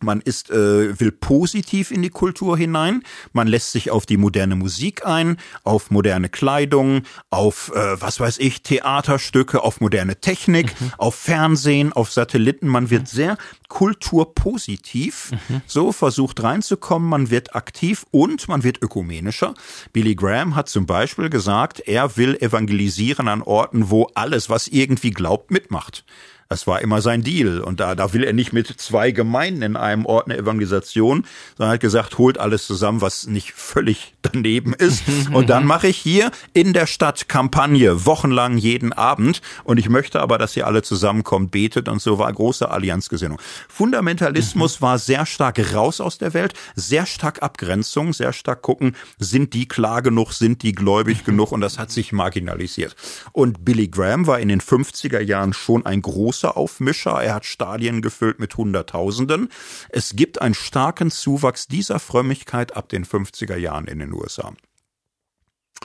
Man ist, äh, will positiv in die Kultur hinein. Man lässt sich auf die moderne Musik ein, auf moderne Kleidung, auf, äh, was weiß ich, Theaterstücke, auf moderne Technik, mhm. auf Fernsehen, auf Satelliten. Man wird sehr kulturpositiv, mhm. so versucht reinzukommen. Man wird aktiv und man wird ökumenischer. Billy Graham hat zum Beispiel gesagt, er will evangelisieren an Orten, wo alles, was irgendwie glaubt, mitmacht. Das war immer sein Deal. Und da, da will er nicht mit zwei Gemeinden in einem Ort eine Evangelisation, sondern hat gesagt, holt alles zusammen, was nicht völlig daneben ist. Und dann mache ich hier in der Stadt Kampagne, wochenlang jeden Abend. Und ich möchte aber, dass ihr alle zusammenkommt, betet. Und so war große Allianzgesinnung. Fundamentalismus mhm. war sehr stark raus aus der Welt, sehr stark Abgrenzung, sehr stark gucken, sind die klar genug, sind die gläubig genug? Und das hat sich marginalisiert. Und Billy Graham war in den 50er Jahren schon ein großer großer Aufmischer. Er hat Stadien gefüllt mit Hunderttausenden. Es gibt einen starken Zuwachs dieser Frömmigkeit ab den 50er Jahren in den USA.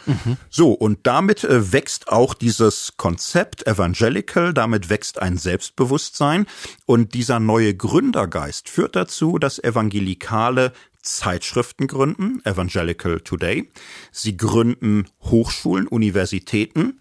Mhm. So, und damit äh, wächst auch dieses Konzept Evangelical, damit wächst ein Selbstbewusstsein und dieser neue Gründergeist führt dazu, dass Evangelikale Zeitschriften gründen, Evangelical Today. Sie gründen Hochschulen, Universitäten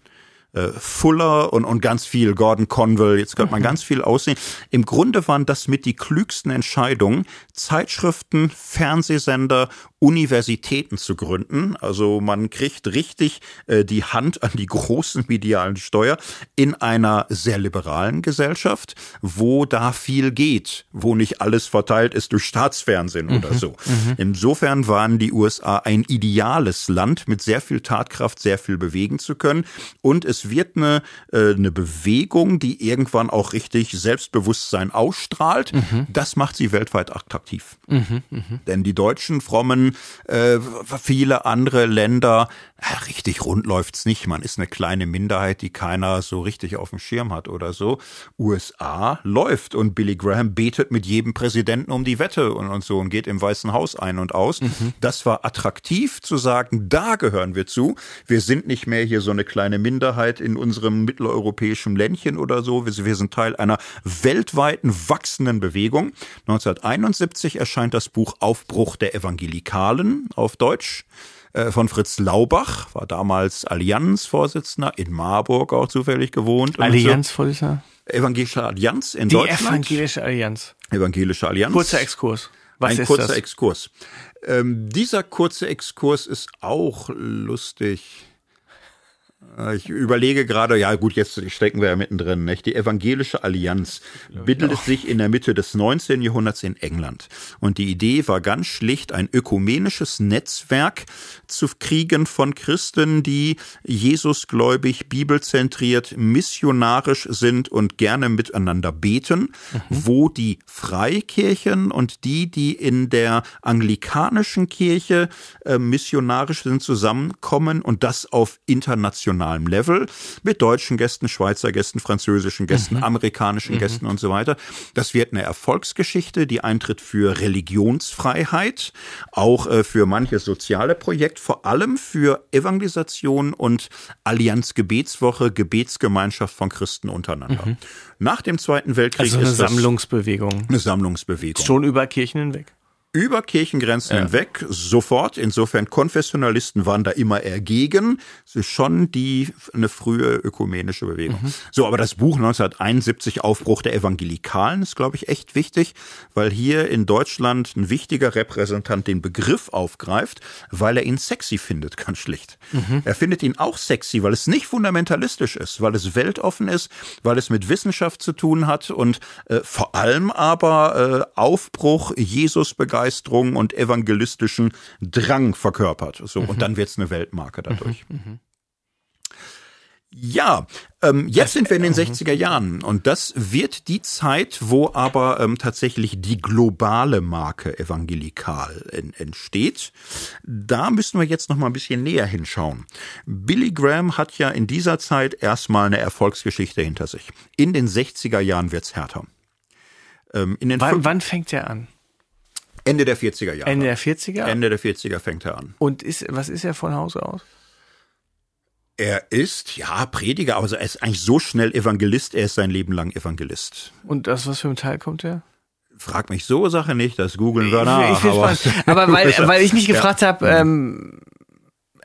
äh, Fuller und, und ganz viel, Gordon Conwell, jetzt könnte man mhm. ganz viel aussehen. Im Grunde waren das mit die klügsten Entscheidungen, Zeitschriften, Fernsehsender, Universitäten zu gründen. Also man kriegt richtig äh, die Hand an die großen medialen Steuer in einer sehr liberalen Gesellschaft, wo da viel geht, wo nicht alles verteilt ist durch Staatsfernsehen mhm. oder so. Mhm. Insofern waren die USA ein ideales Land mit sehr viel Tatkraft, sehr viel bewegen zu können und es wird eine, äh, eine Bewegung, die irgendwann auch richtig Selbstbewusstsein ausstrahlt. Mhm. Das macht sie weltweit attraktiv. Mhm, mh. Denn die deutschen frommen, äh, viele andere Länder, richtig rund läuft's nicht. Man ist eine kleine Minderheit, die keiner so richtig auf dem Schirm hat oder so. USA läuft und Billy Graham betet mit jedem Präsidenten um die Wette und, und so und geht im Weißen Haus ein und aus. Mhm. Das war attraktiv zu sagen, da gehören wir zu. Wir sind nicht mehr hier so eine kleine Minderheit in unserem mitteleuropäischen Ländchen oder so. Wir, wir sind Teil einer weltweiten wachsenden Bewegung. 1971 erscheint das Buch Aufbruch der Evangelikalen auf Deutsch. Äh, von Fritz Laubach, war damals Allianz-Vorsitzender, in Marburg auch zufällig gewohnt. Allianz-Vorsitzender? Evangelische Allianz in Die Deutschland. Evangelische Allianz. Evangelische Allianz. Kurzer Exkurs. Was Ein kurzer das? Exkurs. Ähm, dieser kurze Exkurs ist auch lustig. Äh, ich überlege gerade, ja gut, jetzt stecken wir ja mittendrin, nicht? Die Evangelische Allianz bildet sich in der Mitte des 19. Jahrhunderts in England. Und die Idee war ganz schlicht, ein ökumenisches Netzwerk zu kriegen von Christen, die Jesusgläubig, bibelzentriert, missionarisch sind und gerne miteinander beten, mhm. wo die Freikirchen und die, die in der anglikanischen Kirche äh, missionarisch sind, zusammenkommen und das auf international internationalem Level mit deutschen Gästen, Schweizer Gästen, französischen Gästen, mhm. amerikanischen mhm. Gästen und so weiter. Das wird eine Erfolgsgeschichte, die eintritt für Religionsfreiheit, auch äh, für manches soziale Projekt, vor allem für Evangelisation und Allianz Gebetswoche, Gebetsgemeinschaft von Christen untereinander. Mhm. Nach dem Zweiten Weltkrieg also eine ist Sammlungsbewegung. Eine Sammlungsbewegung. Schon über Kirchen hinweg. Über Kirchengrenzen ja. hinweg, sofort. Insofern Konfessionalisten waren da immer eher gegen. Es ist schon die eine frühe ökumenische Bewegung. Mhm. So, aber das Buch 1971 Aufbruch der Evangelikalen ist, glaube ich, echt wichtig, weil hier in Deutschland ein wichtiger Repräsentant den Begriff aufgreift, weil er ihn sexy findet, ganz schlicht. Mhm. Er findet ihn auch sexy, weil es nicht fundamentalistisch ist, weil es weltoffen ist, weil es mit Wissenschaft zu tun hat und äh, vor allem aber äh, Aufbruch, Jesus begeistert Begeisterung und evangelistischen Drang verkörpert. So, mhm. und dann wird es eine Weltmarke dadurch. Mhm. mhm. Ja, ähm, jetzt sind wir in den 60er Jahren und das wird die Zeit, wo aber ähm, tatsächlich die globale Marke evangelikal en entsteht. Da müssen wir jetzt noch mal ein bisschen näher hinschauen. Billy Graham hat ja in dieser Zeit erstmal eine Erfolgsgeschichte hinter sich. In den 60er Jahren wird's härter. Ähm, in den wann, wann fängt er an? Ende der 40er Jahre. Ende der 40er? Ende der 40er fängt er an. Und ist, was ist er von Hause aus? Er ist, ja, Prediger, aber er ist eigentlich so schnell Evangelist, er ist sein Leben lang Evangelist. Und aus was für einem Teil kommt er? Frag mich so Sache nicht, das googeln wir nach. Ich, ich aber, aber weil, weil ich mich gefragt ja. habe, ähm,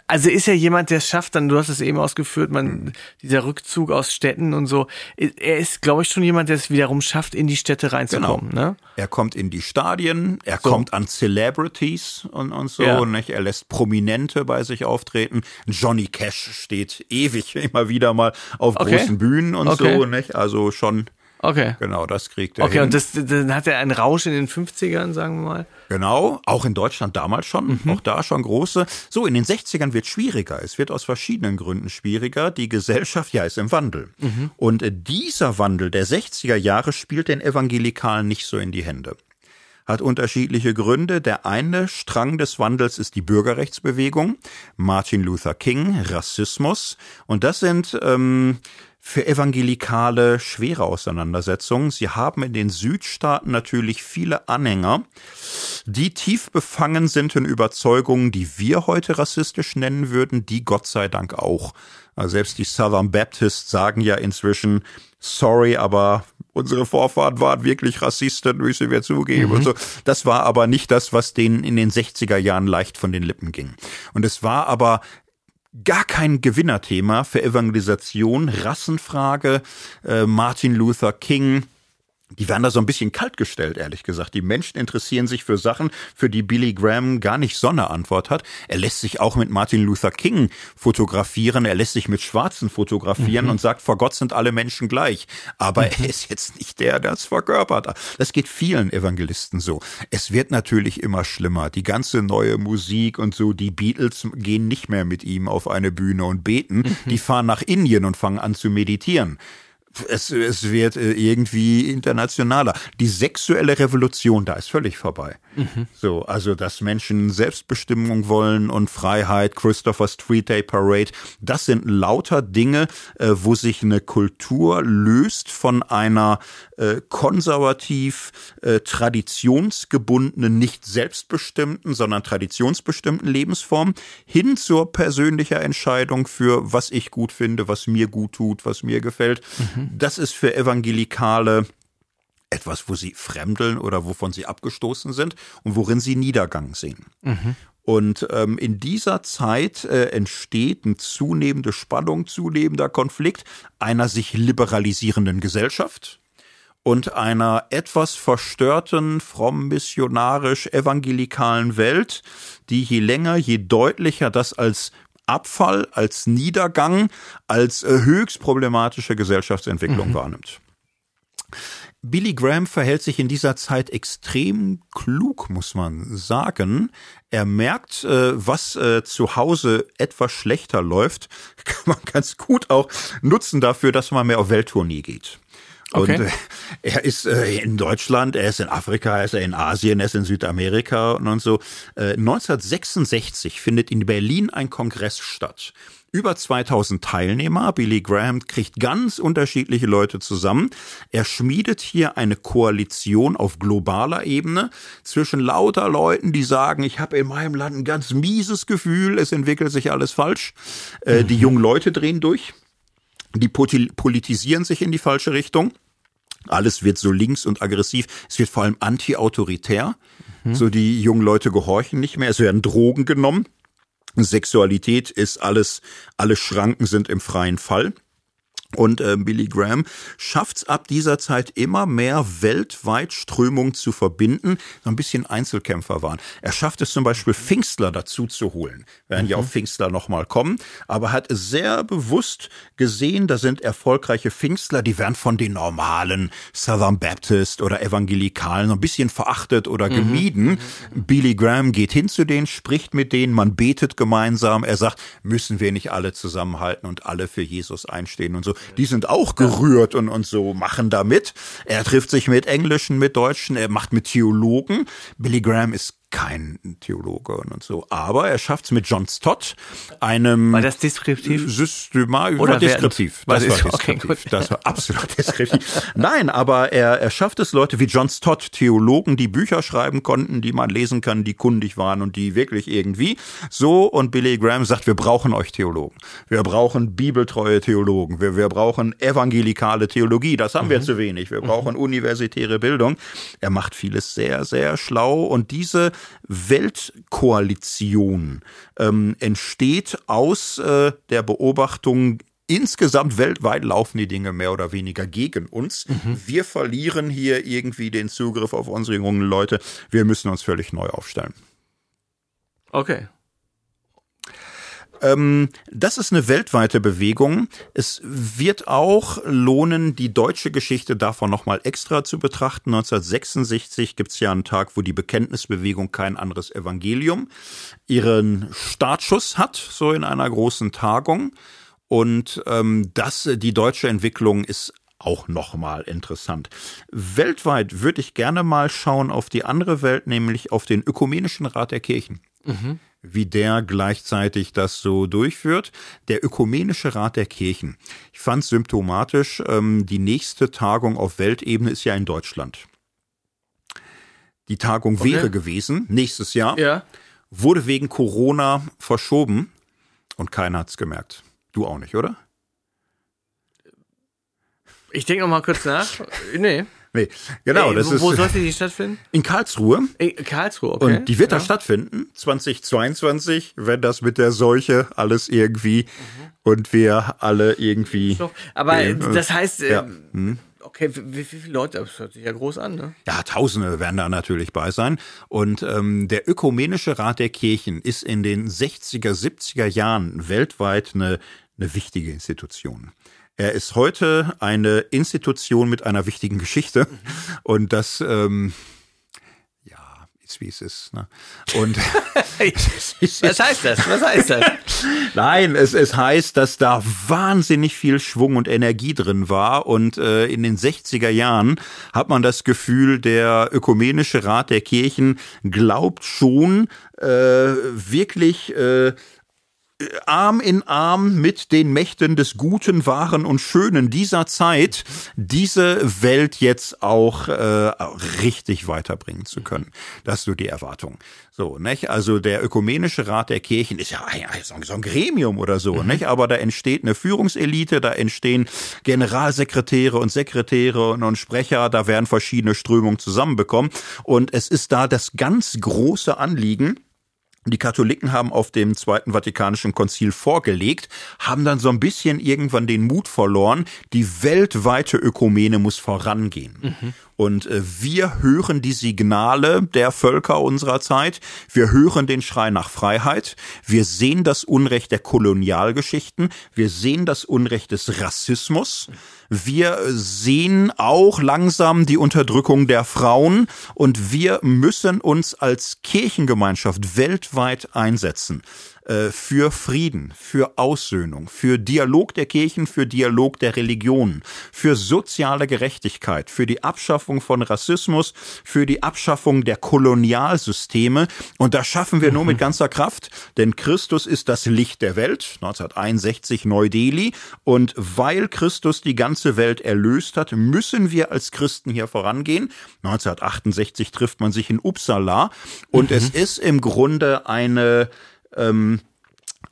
also ist ja jemand, der es schafft, dann, du hast es eben ausgeführt, man, mhm. dieser Rückzug aus Städten und so. Er ist, glaube ich, schon jemand, der es wiederum schafft, in die Städte reinzukommen. Genau. Ne? Er kommt in die Stadien, er so. kommt an Celebrities und, und so, ja. nicht? Er lässt Prominente bei sich auftreten. Johnny Cash steht ewig immer wieder mal auf okay. großen Bühnen und okay. so, nicht? Also schon Okay. Genau, das kriegt er. Okay, hin. und das, dann hat er einen Rausch in den 50ern, sagen wir mal. Genau, auch in Deutschland damals schon, mhm. auch da schon große. So, in den 60ern wird schwieriger. Es wird aus verschiedenen Gründen schwieriger. Die Gesellschaft, ja, ist im Wandel. Mhm. Und dieser Wandel der 60er Jahre spielt den Evangelikalen nicht so in die Hände hat unterschiedliche Gründe. Der eine Strang des Wandels ist die Bürgerrechtsbewegung, Martin Luther King, Rassismus. Und das sind ähm, für Evangelikale schwere Auseinandersetzungen. Sie haben in den Südstaaten natürlich viele Anhänger, die tief befangen sind in Überzeugungen, die wir heute rassistisch nennen würden, die Gott sei Dank auch. Also selbst die Southern Baptists sagen ja inzwischen, sorry, aber unsere Vorfahren waren wirklich Rassisten, müssen wir zugeben. Mhm. Und so. Das war aber nicht das, was denen in den 60er Jahren leicht von den Lippen ging. Und es war aber gar kein Gewinnerthema für Evangelisation, Rassenfrage, äh, Martin Luther King, die werden da so ein bisschen kaltgestellt, ehrlich gesagt. Die Menschen interessieren sich für Sachen, für die Billy Graham gar nicht so eine Antwort hat. Er lässt sich auch mit Martin Luther King fotografieren, er lässt sich mit Schwarzen fotografieren mhm. und sagt, vor Gott sind alle Menschen gleich. Aber mhm. er ist jetzt nicht der, der es verkörpert. Das geht vielen Evangelisten so. Es wird natürlich immer schlimmer. Die ganze neue Musik und so, die Beatles gehen nicht mehr mit ihm auf eine Bühne und beten. Mhm. Die fahren nach Indien und fangen an zu meditieren es, es wird äh, irgendwie internationaler. Die sexuelle Revolution, da ist völlig vorbei. Mhm. So, also dass Menschen Selbstbestimmung wollen und Freiheit, Christopher Street Day Parade, das sind lauter Dinge, äh, wo sich eine Kultur löst von einer äh, konservativ äh, traditionsgebundenen, nicht selbstbestimmten, sondern traditionsbestimmten Lebensform hin zur persönlicher Entscheidung für was ich gut finde, was mir gut tut, was mir gefällt. Mhm. Das ist für Evangelikale etwas, wo sie fremdeln oder wovon sie abgestoßen sind und worin sie Niedergang sehen. Mhm. Und ähm, in dieser Zeit äh, entsteht eine zunehmende Spannung, zunehmender Konflikt einer sich liberalisierenden Gesellschaft und einer etwas verstörten, fromm missionarisch evangelikalen Welt, die je länger, je deutlicher das als Abfall, als Niedergang, als äh, höchst problematische Gesellschaftsentwicklung mhm. wahrnimmt. Billy Graham verhält sich in dieser Zeit extrem klug, muss man sagen. Er merkt, äh, was äh, zu Hause etwas schlechter läuft, kann man ganz gut auch nutzen dafür, dass man mehr auf Welttournee geht. Okay. Und äh, er ist äh, in Deutschland, er ist in Afrika, er ist in Asien, er ist in Südamerika und, so. Äh, 1966 findet in Berlin ein Kongress statt. Über 2000 Teilnehmer. Billy Graham kriegt ganz unterschiedliche Leute zusammen. Er schmiedet hier eine Koalition auf globaler Ebene zwischen lauter Leuten, die sagen, ich habe in meinem Land ein ganz mieses Gefühl, es entwickelt sich alles falsch. Äh, mhm. Die jungen Leute drehen durch. Die politisieren sich in die falsche Richtung. Alles wird so links und aggressiv. Es wird vor allem anti-autoritär. Mhm. So die jungen Leute gehorchen nicht mehr. Es werden Drogen genommen. Sexualität ist alles, alle Schranken sind im freien Fall. Und äh, Billy Graham schafft es ab dieser Zeit immer mehr weltweit Strömungen zu verbinden, so ein bisschen Einzelkämpfer waren. Er schafft es zum Beispiel Pfingstler dazu zu holen. Werden mhm. ja auf Pfingstler nochmal kommen, aber hat sehr bewusst gesehen, da sind erfolgreiche Pfingstler, die werden von den normalen Southern Baptist oder Evangelikalen ein bisschen verachtet oder mhm. gemieden. Mhm. Billy Graham geht hin zu denen, spricht mit denen, man betet gemeinsam. Er sagt, müssen wir nicht alle zusammenhalten und alle für Jesus einstehen und so die sind auch gerührt und, und so machen da mit. Er trifft sich mit Englischen, mit Deutschen, er macht mit Theologen. Billy Graham ist kein Theologe und so. Aber er schafft es mit John Stott, einem war das deskriptiv? Systematisch oder deskriptiv. Das war deskriptiv. Okay, das war absolut deskriptiv. Nein, aber er, er schafft es Leute wie John Stott, Theologen, die Bücher schreiben konnten, die man lesen kann, die kundig waren und die wirklich irgendwie so und Billy Graham sagt, wir brauchen euch Theologen. Wir brauchen bibeltreue Theologen. Wir, wir brauchen evangelikale Theologie. Das haben mhm. wir zu wenig. Wir brauchen mhm. universitäre Bildung. Er macht vieles sehr, sehr schlau und diese Weltkoalition ähm, entsteht aus äh, der Beobachtung, insgesamt weltweit laufen die Dinge mehr oder weniger gegen uns. Mhm. Wir verlieren hier irgendwie den Zugriff auf unsere jungen Leute. Wir müssen uns völlig neu aufstellen. Okay. Ähm, das ist eine weltweite Bewegung. Es wird auch lohnen, die deutsche Geschichte davon nochmal extra zu betrachten. 1966 gibt es ja einen Tag, wo die Bekenntnisbewegung kein anderes Evangelium ihren Startschuss hat, so in einer großen Tagung. Und ähm, das, die deutsche Entwicklung ist auch nochmal interessant. Weltweit würde ich gerne mal schauen auf die andere Welt, nämlich auf den Ökumenischen Rat der Kirchen. Mhm wie der gleichzeitig das so durchführt. Der Ökumenische Rat der Kirchen. Ich fand es symptomatisch, ähm, die nächste Tagung auf Weltebene ist ja in Deutschland. Die Tagung okay. wäre gewesen, nächstes Jahr, ja. wurde wegen Corona verschoben und keiner hat's gemerkt. Du auch nicht, oder? Ich denke noch mal kurz nach. Nee. Nee, genau. Ey, das wo, ist, wo sollte die stattfinden? In Karlsruhe. In Karlsruhe, okay. Und die wird ja. da stattfinden, 2022, wenn das mit der Seuche alles irgendwie mhm. und wir alle irgendwie. Aber äh, das heißt, ja. hm. Okay, wie, wie, viele Leute? Das hört sich ja groß an, ne? Ja, Tausende werden da natürlich bei sein. Und ähm, der Ökumenische Rat der Kirchen ist in den 60er, 70er Jahren weltweit eine, eine wichtige Institution. Er ist heute eine Institution mit einer wichtigen Geschichte mhm. und das ähm, ja ist wie es ist. Ne? Und was heißt das? Was heißt das? Nein, es, es heißt, dass da wahnsinnig viel Schwung und Energie drin war und äh, in den 60er Jahren hat man das Gefühl, der ökumenische Rat der Kirchen glaubt schon äh, wirklich äh, Arm in Arm mit den Mächten des Guten, Wahren und Schönen dieser Zeit diese Welt jetzt auch äh, richtig weiterbringen zu können. Das ist so die Erwartung. So, nicht? Also der ökumenische Rat der Kirchen ist ja so ein Gremium oder so, mhm. nicht? Aber da entsteht eine Führungselite, da entstehen Generalsekretäre und Sekretäre und, und Sprecher, da werden verschiedene Strömungen zusammenbekommen und es ist da das ganz große Anliegen, die Katholiken haben auf dem Zweiten Vatikanischen Konzil vorgelegt, haben dann so ein bisschen irgendwann den Mut verloren, die weltweite Ökumene muss vorangehen. Mhm. Und äh, wir hören die Signale der Völker unserer Zeit. Wir hören den Schrei nach Freiheit. Wir sehen das Unrecht der Kolonialgeschichten. Wir sehen das Unrecht des Rassismus. Wir sehen auch langsam die Unterdrückung der Frauen. Und wir müssen uns als Kirchengemeinschaft weltweit einsetzen. Äh, für Frieden, für Aussöhnung, für Dialog der Kirchen, für Dialog der Religionen, für soziale Gerechtigkeit, für die Abschaffung von Rassismus, für die Abschaffung der Kolonialsysteme. Und das schaffen wir nur mit ganzer Kraft, denn Christus ist das Licht der Welt, 1961 Neu-Delhi. Und weil Christus die ganze Welt erlöst hat, müssen wir als Christen hier vorangehen. 1968 trifft man sich in Uppsala und mhm. es ist im Grunde eine ähm,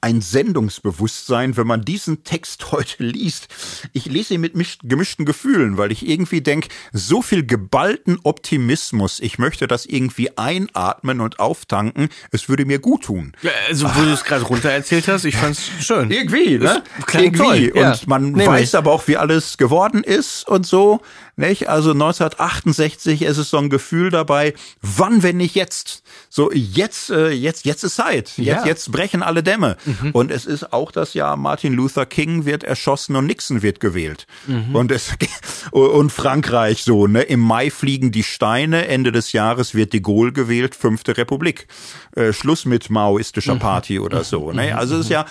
ein Sendungsbewusstsein, wenn man diesen Text heute liest. Ich lese ihn mit gemischten Gefühlen, weil ich irgendwie denke, so viel geballten Optimismus, ich möchte das irgendwie einatmen und auftanken, es würde mir gut tun. Ja, also, wo du es gerade runter erzählt hast, ich fand's schön. Irgendwie, ne? Irgendwie. Toll. Ja. Und man weiß aber auch, wie alles geworden ist und so. Nicht? Also 1968 ist es so ein Gefühl dabei, wann, wenn nicht jetzt? So, jetzt, äh, jetzt, jetzt ist Zeit. Jetzt, Ja. jetzt brechen alle Dämme. Und es ist auch das Jahr, Martin Luther King wird erschossen und Nixon wird gewählt. Und es, und Frankreich so, ne? Im Mai fliegen die Steine, Ende des Jahres wird de Gaulle gewählt, fünfte Republik. Äh, Schluss mit maoistischer Party oder so, ne? Also es ist ja,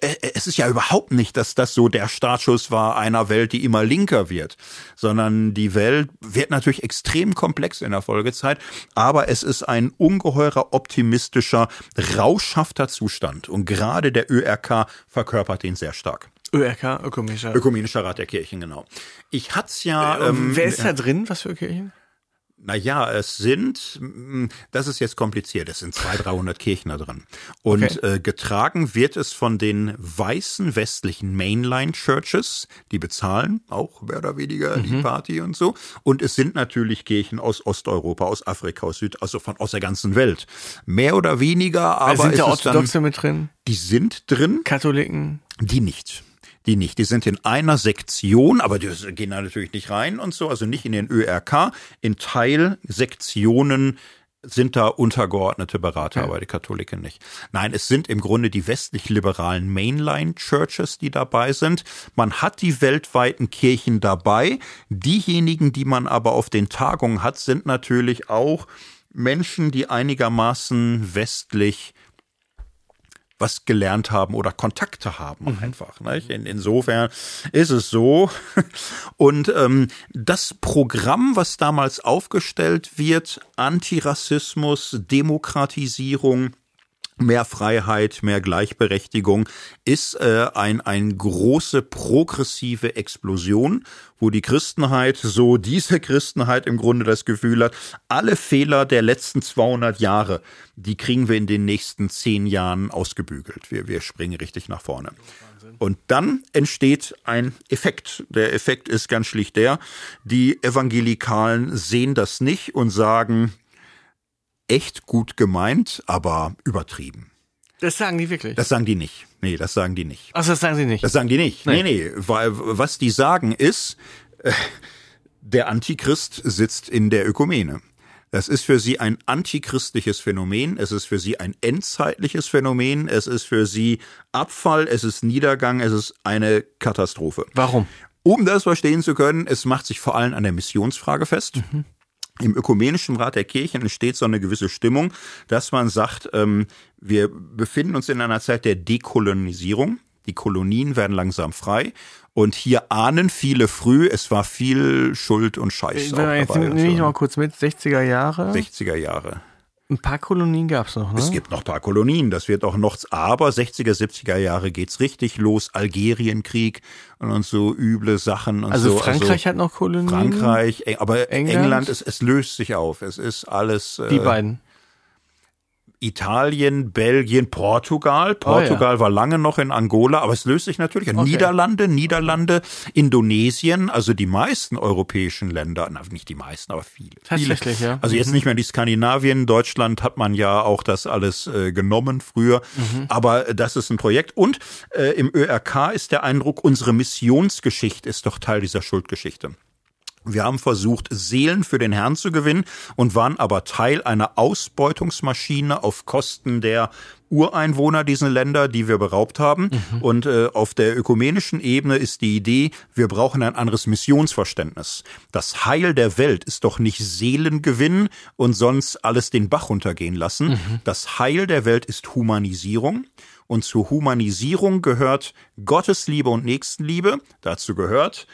äh, es ist ja überhaupt nicht, dass das so der Startschuss war einer Welt, die immer linker wird, sondern die Welt wird natürlich extrem komplex in der Folgezeit, aber es ist ein ungeheurer optimistischer, rauschhafter Zustand und gerade der ÖRK verkörpert den sehr stark. ÖRK, ökumenischer. Ökumenischer Rat der Kirchen, genau. Ich hat's ja. Ähm, ähm, Wer ist da drin? Was für Kirchen? Naja, es sind, mm, das ist jetzt kompliziert, es sind 200, 300 Kirchen da drin. Und Okay. äh, getragen wird es von den weißen westlichen Mainline Churches, die bezahlen auch mehr oder weniger Mhm. die Party und so. Und es sind natürlich Kirchen aus Osteuropa, aus Afrika, aus Süd, also von aus der ganzen Welt. Mehr oder weniger, aber sind da Orthodoxe mit drin? die sind drin, Katholiken? die nicht. Die nicht. Die sind in einer Sektion, aber die gehen da natürlich nicht rein und so, also nicht in den ÖRK. In Teilsektionen sind da untergeordnete Berater, aber die Katholiken nicht. Nein, es sind im Grunde die westlich-liberalen Mainline-Churches, die dabei sind. Man hat die weltweiten Kirchen dabei. Diejenigen, die man aber auf den Tagungen hat, sind natürlich auch Menschen, die einigermaßen westlich was gelernt haben oder Kontakte haben einfach. Nicht? In, insofern ist es so. Und ähm, das Programm, was damals aufgestellt wird, Antirassismus, Demokratisierung, mehr Freiheit, mehr Gleichberechtigung, ist äh, ein, ein große progressive Explosion, wo die Christenheit, so diese Christenheit im Grunde das Gefühl hat, alle Fehler der letzten 200 Jahre, die kriegen wir in den nächsten zehn Jahren ausgebügelt. Wir, wir springen richtig nach vorne. Und dann entsteht ein Effekt. Der Effekt ist ganz schlicht der, die Evangelikalen sehen das nicht und sagen, echt gut gemeint, aber übertrieben. Das sagen die wirklich. Das sagen die nicht. Nee, das sagen die nicht. Ach, das sagen sie nicht. Das sagen die nicht. Nee, nee, weil was die sagen ist, äh, der Antichrist sitzt in der Ökumene. Das ist für sie ein antichristliches Phänomen, es ist für sie ein endzeitliches Phänomen, es ist für sie Abfall, es ist Niedergang, es ist eine Katastrophe. Warum? Um das verstehen zu können, es macht sich vor allem an der Missionsfrage fest. Im Ökumenischen Rat der Kirchen entsteht so eine gewisse Stimmung, dass man sagt, ähm, wir befinden uns in einer Zeit der Dekolonisierung. Die Kolonien werden langsam frei. Und hier ahnen viele früh, es war viel Schuld und Scheiß man jetzt nehme ich so. mal kurz mit, 60er Jahre. 60er Jahre. Ein paar Kolonien gab's noch, ne? Es gibt noch ein paar Kolonien, das wird auch noch, aber 60er, 70er Jahre geht's richtig los. Algerienkrieg und, und so üble Sachen und also so. Frankreich hat noch Kolonien. Frankreich, aber England? England, es, es löst sich auf. Es ist alles Die äh, beiden. Italien, Belgien, Portugal. Portugal war lange noch in Angola, aber es löst sich natürlich an. Okay. Niederlande, Niederlande, Indonesien, also die meisten europäischen Länder, na, nicht die meisten, aber viele. Tatsächlich, viele. ja. Also jetzt nicht mehr die Skandinavien, Deutschland hat man ja auch das alles äh, genommen früher, Mhm. aber äh, das ist ein Projekt. Und äh, im ÖRK ist der Eindruck, unsere Missionsgeschichte ist doch Teil dieser Schuldgeschichte. Wir haben versucht, Seelen für den Herrn zu gewinnen und waren aber Teil einer Ausbeutungsmaschine auf Kosten der Ureinwohner dieser Länder, die wir beraubt haben. Und äh, auf der ökumenischen Ebene ist die Idee, wir brauchen ein anderes Missionsverständnis. Das Heil der Welt ist doch nicht Seelengewinn und sonst alles den Bach runtergehen lassen. Das Heil der Welt ist Humanisierung. Und zur Humanisierung gehört Gottesliebe und Nächstenliebe. Dazu gehört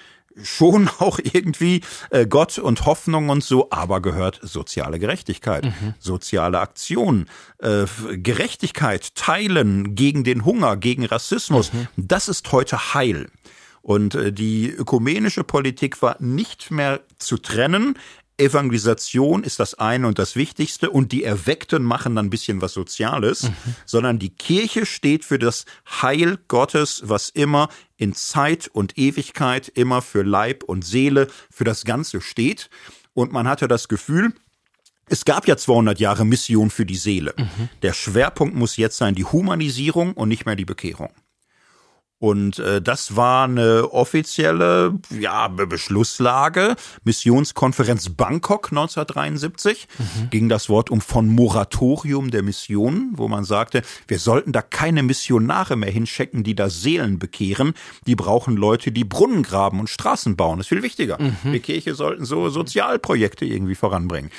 schon auch irgendwie äh, Gott und Hoffnung und so, aber gehört soziale Gerechtigkeit, soziale Aktion, äh, Gerechtigkeit, Teilen gegen den Hunger, gegen Rassismus. Das ist heute Heil. Und äh, die ökumenische Politik war nicht mehr zu trennen. Evangelisation ist das eine und das Wichtigste und die Erweckten machen dann ein bisschen was Soziales, mhm. sondern die Kirche steht für das Heil Gottes, was immer in Zeit und Ewigkeit immer für Leib und Seele, für das Ganze steht. Und man hatte das Gefühl, es gab ja 200 Jahre Mission für die Seele. Mhm. Der Schwerpunkt muss jetzt sein die Humanisierung und nicht mehr die Bekehrung. Und äh, das war eine offizielle ja, Beschlusslage. Missionskonferenz Bangkok 1973 mhm. ging das Wort um von Moratorium der Mission, wo man sagte, wir sollten da keine Missionare mehr hinschicken, die da Seelen bekehren. Die brauchen Leute, die Brunnen graben und Straßen bauen. Das ist viel wichtiger. Mhm. Die Kirche sollten so Sozialprojekte irgendwie voranbringen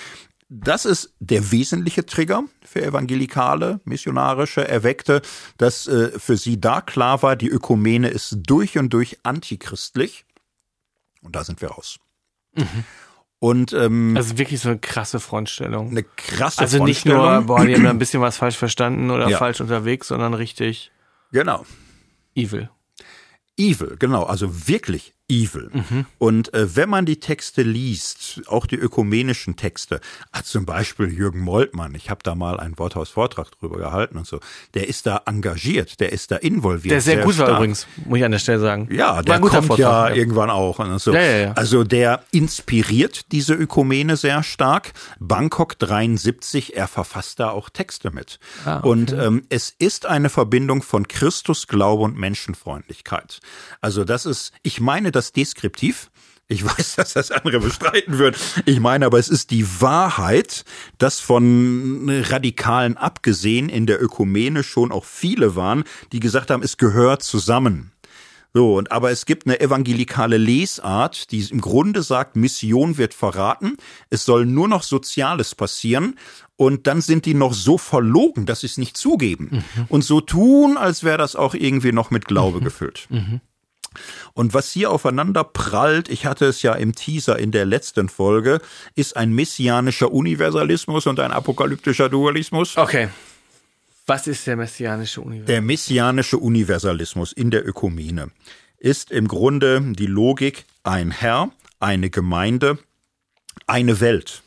das ist der wesentliche Trigger für evangelikale, missionarische, Erweckte, dass äh, für sie da klar war, die Ökumene ist durch und durch antichristlich. Und da sind wir raus. Mhm. Und ähm, also wirklich so eine krasse Frontstellung. Eine krasse also Frontstellung. Also nicht nur, boah, die haben da ein bisschen was falsch verstanden oder ja. falsch unterwegs, sondern richtig. Genau. Evil. Evil, genau, also wirklich evil. Mhm. Und äh, wenn man die Texte liest, auch die ökumenischen Texte, also zum Beispiel Jürgen Moltmann, ich habe da mal einen Worthaus-Vortrag drüber gehalten und so, der ist da engagiert, der ist da involviert. Der sehr, sehr gut stark. war übrigens, muss ich an der Stelle sagen. Ja, der kommt Vortrag, ja, ja, irgendwann auch. Und so. Ja, ja. Also der inspiriert diese Ökumene sehr stark. Bangkok 73, er verfasst da auch Texte mit. Ah, okay. Und ähm, es ist eine Verbindung von Christus, Glaube und Menschenfreundlichkeit. Also das ist, ich meine, das das deskriptiv. Ich weiß, dass das andere bestreiten wird. Ich meine aber, es ist die Wahrheit, dass von Radikalen abgesehen in der Ökumene schon auch viele waren, die gesagt haben, es gehört zusammen. So, und aber es gibt eine evangelikale Lesart, die im Grunde sagt, Mission wird verraten, es soll nur noch Soziales passieren und dann sind die noch so verlogen, dass sie es nicht zugeben mhm. und so tun, als wäre das auch irgendwie noch mit Glaube mhm. gefüllt. Mhm. Und was hier aufeinander prallt, ich hatte es ja im Teaser in der letzten Folge, ist ein messianischer Universalismus und ein apokalyptischer Dualismus. Okay. Was ist der messianische Universalismus? Der messianische Universalismus in der Ökumene ist im Grunde die Logik ein Herr, eine Gemeinde, eine Welt.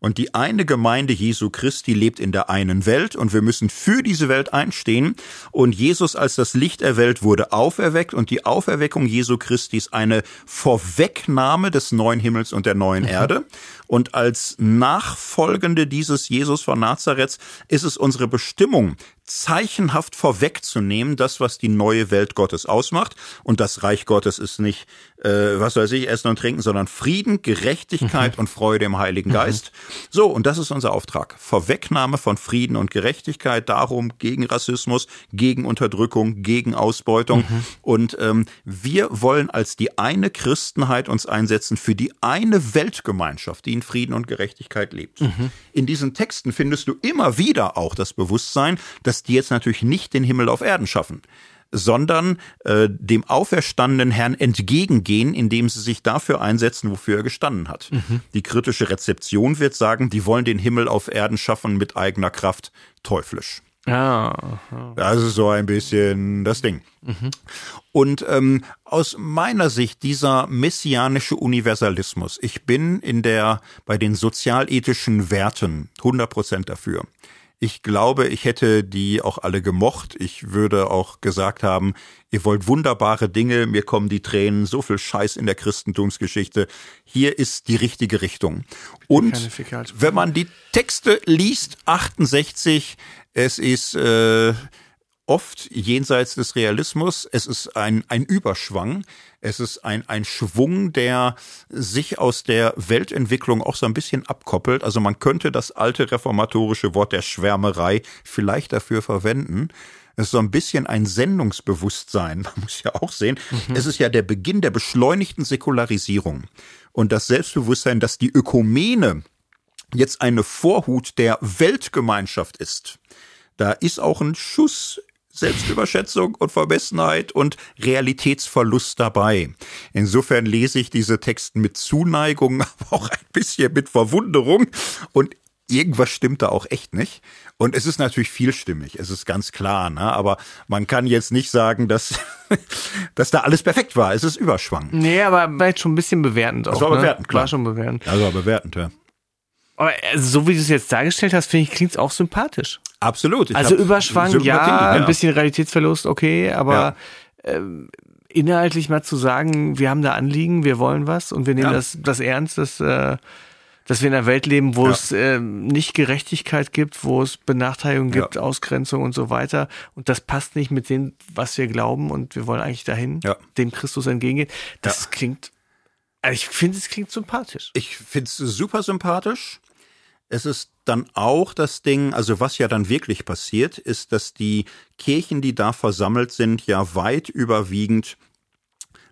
Und die eine Gemeinde Jesu Christi lebt in der einen Welt und wir müssen für diese Welt einstehen. Und Jesus als das Licht der Welt wurde auferweckt und die Auferweckung Jesu Christi ist eine Vorwegnahme des neuen Himmels und der neuen mhm. Erde. Und als Nachfolgende dieses Jesus von Nazareth ist es unsere Bestimmung, zeichenhaft vorwegzunehmen, das, was die neue Welt Gottes ausmacht. Und das Reich Gottes ist nicht, äh, was weiß ich, Essen und Trinken, sondern Frieden, Gerechtigkeit mhm. und Freude im Heiligen mhm. Geist. So, und das ist unser Auftrag. Vorwegnahme von Frieden und Gerechtigkeit, darum gegen Rassismus, gegen Unterdrückung, gegen Ausbeutung. Mhm. Und ähm, wir wollen als die eine Christenheit uns einsetzen für die eine Weltgemeinschaft, die in Frieden und Gerechtigkeit lebt. Mhm. In diesen Texten findest du immer wieder auch das Bewusstsein, dass dass die jetzt natürlich nicht den Himmel auf Erden schaffen sondern äh, dem auferstandenen Herrn entgegengehen, indem sie sich dafür einsetzen, wofür er gestanden hat. Mhm. Die kritische Rezeption wird sagen, die wollen den Himmel auf Erden schaffen mit eigener Kraft, teuflisch. Ja. Das ist so ein bisschen das Ding. Mhm. Und ähm, aus meiner Sicht dieser messianische Universalismus, ich bin in der bei den sozialethischen Werten 100 Prozent dafür. Ich glaube, ich hätte die auch alle gemocht. Ich würde auch gesagt haben, ihr wollt wunderbare Dinge, mir kommen die Tränen, so viel Scheiß in der Christentumsgeschichte. Hier ist die richtige Richtung. Und wenn man die Texte liest, 68, es ist äh, oft jenseits des Realismus. Es ist ein, ein Überschwang. Es ist ein, ein Schwung, der sich aus der Weltentwicklung auch so ein bisschen abkoppelt. Also man könnte das alte reformatorische Wort der Schwärmerei vielleicht dafür verwenden. Es ist so ein bisschen ein Sendungsbewusstsein. Man muss ja auch sehen, mhm. es ist ja der Beginn der beschleunigten Säkularisierung. Und das Selbstbewusstsein, dass die Ökumene jetzt eine Vorhut der Weltgemeinschaft ist. Da ist auch ein Schuss Selbstüberschätzung und Vermessenheit und Realitätsverlust dabei. Insofern lese ich diese Texte mit Zuneigung, aber auch ein bisschen mit Verwunderung. Und irgendwas stimmt da auch echt nicht. Und es ist natürlich vielstimmig, es ist ganz klar, ne? aber man kann jetzt nicht sagen, dass, dass da alles perfekt war. Es ist Überschwang. Nee, aber jetzt schon ein bisschen bewertend auch. Das war ne? bewertend, klar. War schon bewertend. Also war bewertend, ja. Aber also, so wie du es jetzt dargestellt hast, finde ich, klingt es auch sympathisch. Absolut. Also Überschwang, ja, ein bisschen Realitätsverlust, okay, aber ähm, inhaltlich mal zu sagen, wir haben da Anliegen, wir wollen was und wir nehmen Ja. das, das ernst, dass, äh, dass wir in einer Welt leben, wo Ja. es ähm, nicht Gerechtigkeit gibt, wo es Benachteiligung Ja. gibt, Ausgrenzung und so weiter. Und das passt nicht mit dem, was wir glauben und wir wollen eigentlich dahin, Ja. dem Christus entgegengehen. Das klingt, also ich finde, es klingt sympathisch. Ich find's super sympathisch. Es ist dann auch das Ding, also was ja dann wirklich passiert, ist, dass die Kirchen, die da versammelt sind, ja weit überwiegend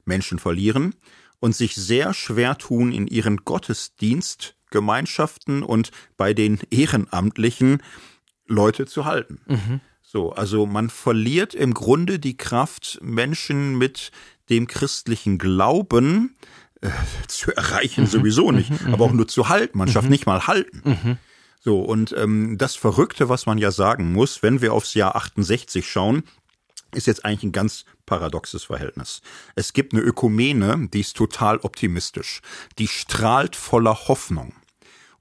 Menschen verlieren und sich sehr schwer tun, in ihren Gottesdienstgemeinschaften und bei den Ehrenamtlichen Leute zu halten. So, also man verliert im Grunde die Kraft, Menschen mit dem christlichen Glauben äh, zu erreichen sowieso nicht, aber auch nur zu halten. Man schafft nicht mal halten. So, und ähm, das Verrückte, was man ja sagen muss, wenn wir aufs Jahr 68 schauen, ist jetzt eigentlich ein ganz paradoxes Verhältnis. Es gibt eine Ökumene, die ist total optimistisch. Die strahlt voller Hoffnung.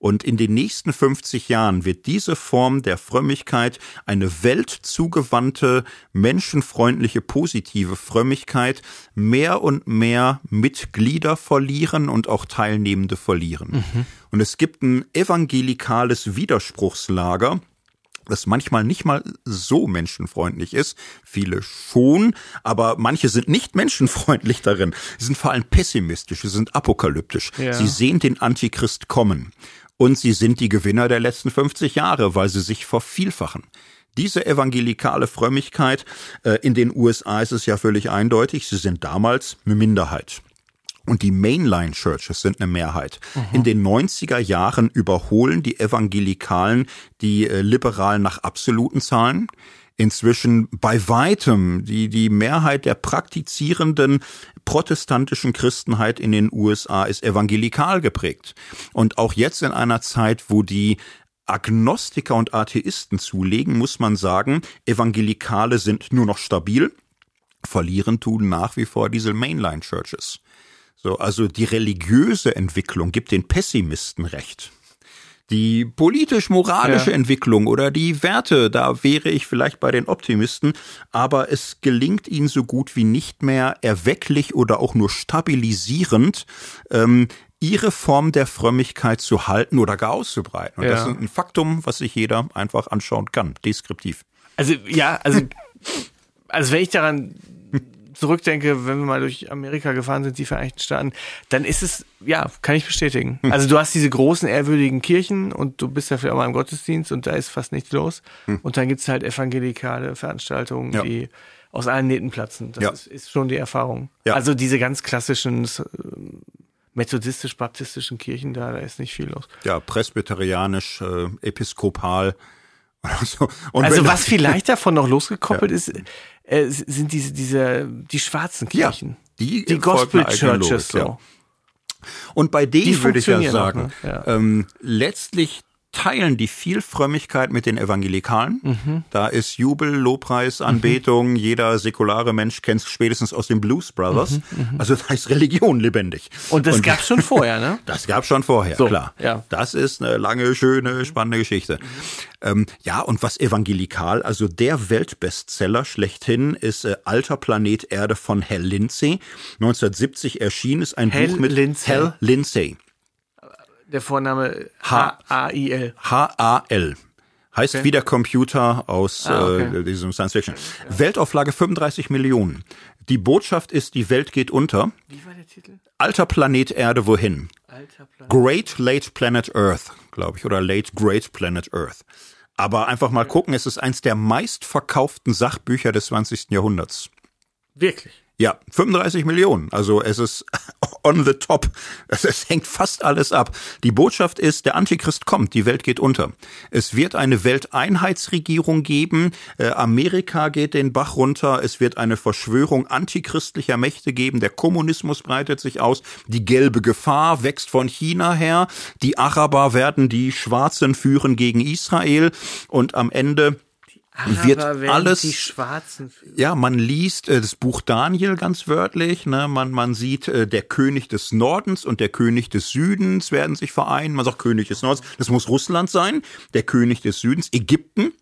Und in den nächsten 50 Jahren wird diese Form der Frömmigkeit eine weltzugewandte, menschenfreundliche, positive Frömmigkeit mehr und mehr Mitglieder verlieren und auch Teilnehmende verlieren. Und es gibt ein evangelikales Widerspruchslager, das manchmal nicht mal so menschenfreundlich ist. Viele schon, aber manche sind nicht menschenfreundlich darin. Sie sind vor allem pessimistisch, sie sind apokalyptisch. Ja. Sie sehen den Antichrist kommen. Und sie sind die Gewinner der letzten 50 Jahre, weil sie sich vervielfachen. Diese evangelikale Frömmigkeit, äh, in den USA ist es ja völlig eindeutig, sie sind damals eine Minderheit. Und die Mainline Churches sind eine Mehrheit. In den 90er Jahren überholen die Evangelikalen die äh, Liberalen nach absoluten Zahlen. Inzwischen bei weitem die, die Mehrheit der praktizierenden protestantischen Christenheit in den USA ist evangelikal geprägt. Und auch jetzt in einer Zeit, wo die Agnostiker und Atheisten zulegen, muss man sagen, Evangelikale sind nur noch stabil. Verlieren tun nach wie vor diese Mainline Churches. So, also die religiöse Entwicklung gibt den Pessimisten recht. Die politisch-moralische Ja. Entwicklung oder die Werte, da wäre ich vielleicht bei den Optimisten, aber es gelingt ihnen so gut wie nicht mehr erwecklich oder auch nur stabilisierend, ähm, ihre Form der Frömmigkeit zu halten oder gar auszubreiten. Und das Ja. ist ein Faktum, was sich jeder einfach anschauen kann, deskriptiv. Also ja, also, also wenn ich daran zurückdenke, wenn wir mal durch Amerika gefahren sind, die Vereinigten Staaten, dann ist es, ja, kann ich bestätigen. Also du hast diese großen, ehrwürdigen Kirchen und du bist dafür auch mal im Gottesdienst und da ist fast nichts los. Und dann gibt's halt evangelikale Veranstaltungen, Ja. die aus allen Nähten platzen. Das Ja. ist, ist schon die Erfahrung. Ja. Also diese ganz klassischen äh, methodistisch-baptistischen Kirchen, da, da ist nicht viel los. Ja, presbyterianisch, äh, episkopal oder so. Also was vielleicht davon noch losgekoppelt ist, äh, sind diese, diese, die schwarzen Ja, Kirchen. die, die folgen Gospel Churches so. ja. Und bei denen Die würde ich ja sagen, noch, ne? Ja. ähm, letztlich teilen die viel Frömmigkeit mit den Evangelikalen. Mhm. Da ist Jubel, Lobpreis, Anbetung. Jeder säkulare Mensch kennt es spätestens aus den Blues Brothers. Also da ist Religion lebendig. Mhm, Und das gab's schon vorher, ne? Das gab schon vorher, So, klar. ja. Das ist eine lange, schöne, spannende Geschichte. Ähm, ja, und was evangelikal, also der Weltbestseller schlechthin ist äh, Alter Planet Erde von Hal Lindsey. 1970 erschien es ein Hal Buch mit Lindsey. Hal Lindsey. Der Vorname H-A-I-L. H-A-L. Heißt Okay. wie der Computer aus Ah, okay. äh, diesem Science Fiction. Weltauflage 35 Millionen. Die Botschaft ist, die Welt geht unter. Wie war der Titel? Alter Planet Erde, wohin? Alter Plan. Great Late Planet Earth, glaube ich, oder Late Great Planet Earth. Aber einfach mal gucken, es ist eins der meistverkauften Sachbücher des 20. Jahrhunderts. Wirklich. Ja, 35 Millionen. Also es ist on the top. Es hängt fast alles ab. Die Botschaft ist, der Antichrist kommt, die Welt geht unter. Es wird eine Welteinheitsregierung geben. Äh, Amerika geht den Bach runter. Es wird eine Verschwörung antichristlicher Mächte geben. Der Kommunismus breitet sich aus. Die gelbe Gefahr wächst von China her. Die Araber werden die Schwarzen führen gegen Israel. Und am Ende wird alles die Schwarzen ja man liest äh, das Buch Daniel ganz wörtlich ne? Man man sieht äh, der König des Nordens und der König des Südens werden sich vereinen. Man sagt König des Nordens das muss Russland sein. Der König des Südens Ägypten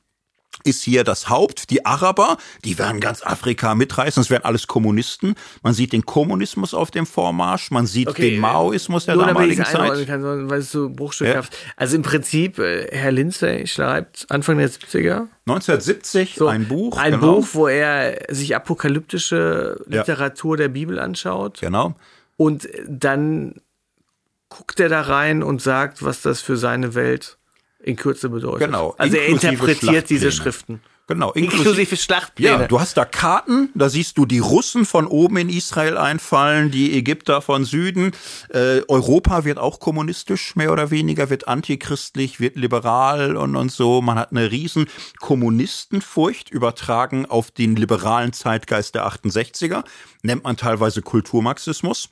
ist hier das Haupt. Die Araber, die werden ganz Afrika mitreißen, es werden alles Kommunisten. Man sieht den Kommunismus auf dem Vormarsch, man sieht okay, den Maoismus der damaligen Zeit. Kann, weil es so bruchstückhaft. Ja. Also im Prinzip, äh, Herr Lindsay schreibt Anfang der 70er. 1970 so, ein Buch. Ein genau. Buch, wo er sich apokalyptische Literatur ja. der Bibel anschaut. Genau. Und dann guckt er da rein und sagt, was das für seine Welt in Kürze bedeutet. Genau. Also er interpretiert diese Schriften. Genau, inklusive, inklusive Schlachtpläne. Ja, du hast da Karten, da siehst du die Russen von oben in Israel einfallen, die Ägypter von Süden. Äh, Europa wird auch kommunistisch, mehr oder weniger, wird antichristlich, wird liberal und, und so. Man hat eine riesen Kommunistenfurcht übertragen auf den liberalen Zeitgeist der 68er. Nennt man teilweise Kulturmarxismus.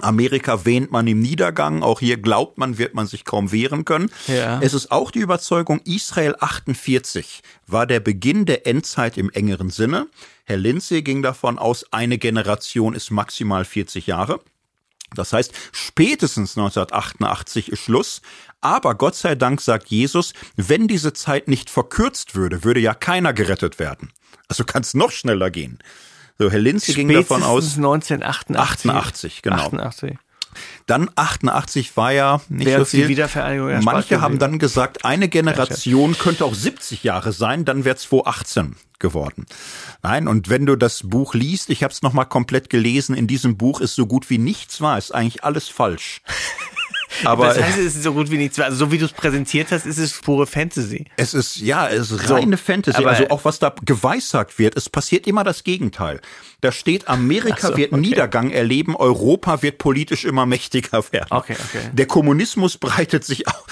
Amerika wähnt man im Niedergang, auch hier glaubt man, wird man sich kaum wehren können. Ja. Es ist auch die Überzeugung, Israel 48 war der Beginn der Endzeit im engeren Sinne. Herr Lindsay ging davon aus, eine Generation ist maximal 40 Jahre. Das heißt, spätestens 1988 ist Schluss. Aber Gott sei Dank sagt Jesus, wenn diese Zeit nicht verkürzt würde, würde ja keiner gerettet werden. Also kann es noch schneller gehen. So, Herr Linze ging davon aus. 1988. 88, genau. 88. Dann 88 war ja nicht Während so viel. Die Wiedervereinigung Manche haben dann gesagt, eine Generation könnte auch 70 Jahre sein, dann wäre 2018 geworden. Nein, und wenn du das Buch liest, ich habe es nochmal komplett gelesen, in diesem Buch ist so gut wie nichts wahr, ist eigentlich alles falsch. Aber das heißt, es ist so gut wie nichts. Also so wie du es präsentiert hast, ist es pure Fantasy. Es ist ja, es ist reine so, Fantasy. Also auch was da geweissagt wird, es passiert immer das Gegenteil. Da steht, Amerika so, wird okay. Niedergang erleben, Europa wird politisch immer mächtiger werden. Okay, okay. Der Kommunismus breitet sich auch.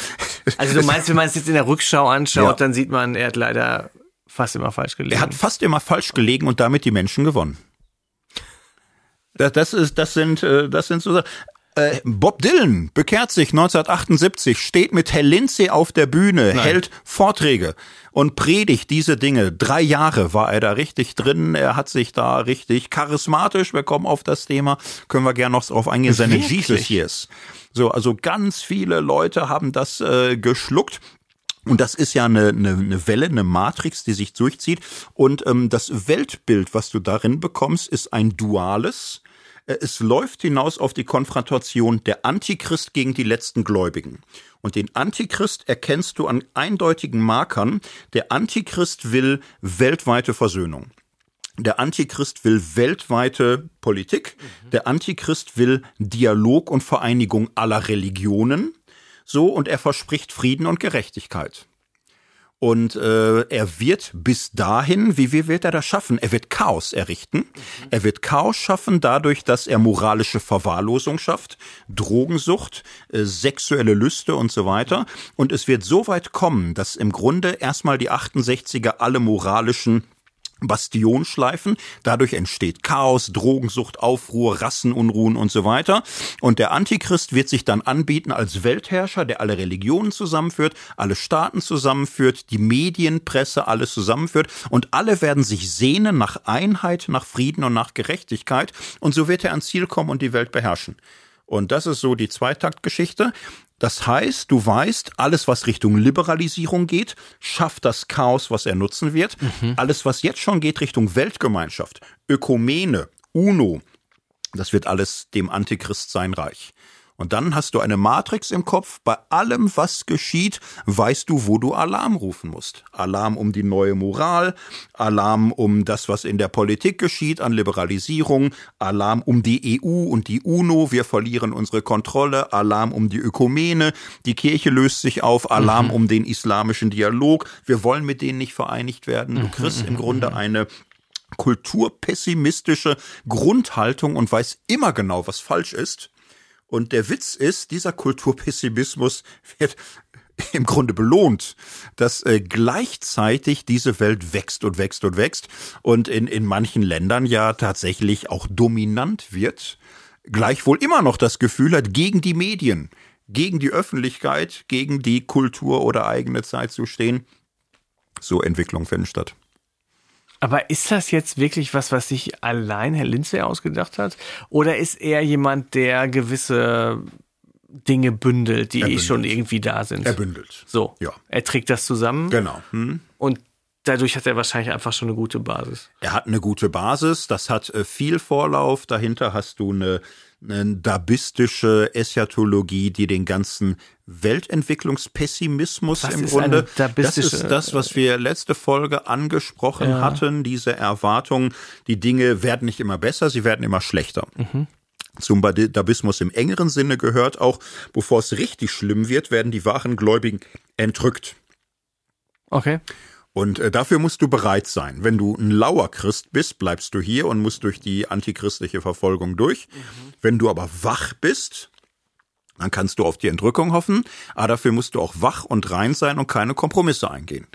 Also du meinst, wenn man es jetzt in der Rückschau anschaut, ja. dann sieht man, er hat leider fast immer falsch gelegen. Er hat fast immer falsch gelegen und damit die Menschen gewonnen. Das, das ist, das sind, äh, das sind so. Äh, Bob Dylan bekehrt sich 1978, steht mit Herr Lindsay auf der Bühne, Nein. hält Vorträge und predigt diese Dinge. Drei Jahre war er da richtig drin. Er hat sich da richtig charismatisch. Wir kommen auf das Thema, können wir gerne noch drauf eingehen. Seine Wirklich? Jesus Years. So, also ganz viele Leute haben das äh, geschluckt. Und das ist ja eine, eine, eine Welle, eine Matrix, die sich durchzieht. Und ähm, das Weltbild, was du darin bekommst, ist ein duales es läuft hinaus auf die Konfrontation der Antichrist gegen die letzten Gläubigen. Und den Antichrist erkennst du an eindeutigen Markern. Der Antichrist will weltweite Versöhnung. Der Antichrist will weltweite Politik. Der Antichrist will Dialog und Vereinigung aller Religionen. So, und er verspricht Frieden und Gerechtigkeit. Und äh, er wird bis dahin, wie, wie wird er das schaffen? Er wird Chaos errichten. Mhm. Er wird Chaos schaffen dadurch, dass er moralische Verwahrlosung schafft, Drogensucht, äh, sexuelle Lüste und so weiter. Und es wird so weit kommen, dass im Grunde erstmal die 68er alle moralischen Bastionschleifen. Dadurch entsteht Chaos, Drogensucht, Aufruhr, Rassenunruhen und so weiter. Und der Antichrist wird sich dann anbieten als Weltherrscher, der alle Religionen zusammenführt, alle Staaten zusammenführt, die Medien, Presse, alles zusammenführt. Und alle werden sich sehnen nach Einheit, nach Frieden und nach Gerechtigkeit. Und so wird er ans Ziel kommen und die Welt beherrschen. Und das ist so die Zweitaktgeschichte. Das heißt, du weißt, alles, was Richtung Liberalisierung geht, schafft das Chaos, was er nutzen wird. Mhm. Alles, was jetzt schon geht Richtung Weltgemeinschaft, Ökumene, UNO, das wird alles dem Antichrist sein Reich. Und dann hast du eine Matrix im Kopf. Bei allem, was geschieht, weißt du, wo du Alarm rufen musst. Alarm um die neue Moral, Alarm um das, was in der Politik geschieht an Liberalisierung, Alarm um die EU und die UNO, wir verlieren unsere Kontrolle, Alarm um die Ökumene, die Kirche löst sich auf, Alarm mhm. um den islamischen Dialog, wir wollen mit denen nicht vereinigt werden. Du mhm, kriegst im mhm, Grunde mhm. eine kulturpessimistische Grundhaltung und weiß immer genau, was falsch ist. Und der Witz ist, dieser Kulturpessimismus wird im Grunde belohnt, dass äh, gleichzeitig diese Welt wächst und wächst und wächst und in, in manchen Ländern ja tatsächlich auch dominant wird, gleichwohl immer noch das Gefühl hat, gegen die Medien, gegen die Öffentlichkeit, gegen die Kultur oder eigene Zeit zu stehen. So Entwicklungen finden statt. Aber ist das jetzt wirklich was, was sich allein Herr Lindsay ausgedacht hat? Oder ist er jemand, der gewisse Dinge bündelt, die bündelt. schon irgendwie da sind? Er bündelt. So. Ja. Er trägt das zusammen. Genau. Hm. Und dadurch hat er wahrscheinlich einfach schon eine gute Basis. Er hat eine gute Basis, das hat äh, viel Vorlauf. Dahinter hast du eine dabistische Eschatologie, die den ganzen Weltentwicklungspessimismus was im Grunde. Das ist das, was wir letzte Folge angesprochen ja. hatten, diese Erwartung, die Dinge werden nicht immer besser, sie werden immer schlechter. Mhm. Zum Dabismus im engeren Sinne gehört auch, bevor es richtig schlimm wird, werden die wahren Gläubigen entrückt. Okay. Und äh, dafür musst du bereit sein. Wenn du ein lauer Christ bist, bleibst du hier und musst durch die antichristliche Verfolgung durch. Mhm. Wenn du aber wach bist, dann kannst du auf die Entrückung hoffen, aber dafür musst du auch wach und rein sein und keine Kompromisse eingehen.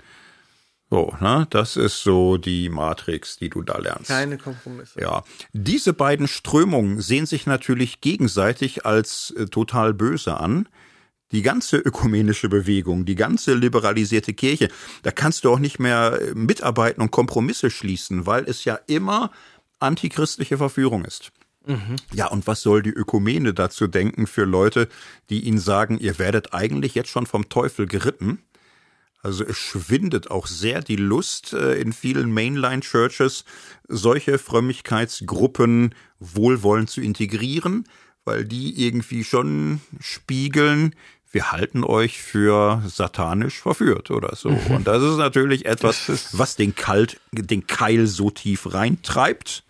So, ne, das ist so die Matrix, die du da lernst. Keine Kompromisse. Ja. Diese beiden Strömungen sehen sich natürlich gegenseitig als äh, total böse an die ganze ökumenische Bewegung, die ganze liberalisierte Kirche, da kannst du auch nicht mehr äh, mitarbeiten und Kompromisse schließen, weil es ja immer antichristliche Verführung ist. Mhm. Ja, und was soll die Ökumene dazu denken für Leute, die ihnen sagen, ihr werdet eigentlich jetzt schon vom Teufel geritten? Also es schwindet auch sehr die Lust äh, in vielen Mainline-Churches, solche Frömmigkeitsgruppen wohlwollend zu integrieren, weil die irgendwie schon spiegeln, wir halten euch für satanisch verführt oder so. Mhm. Und das ist natürlich etwas, was den Kalt, den Keil so tief reintreibt.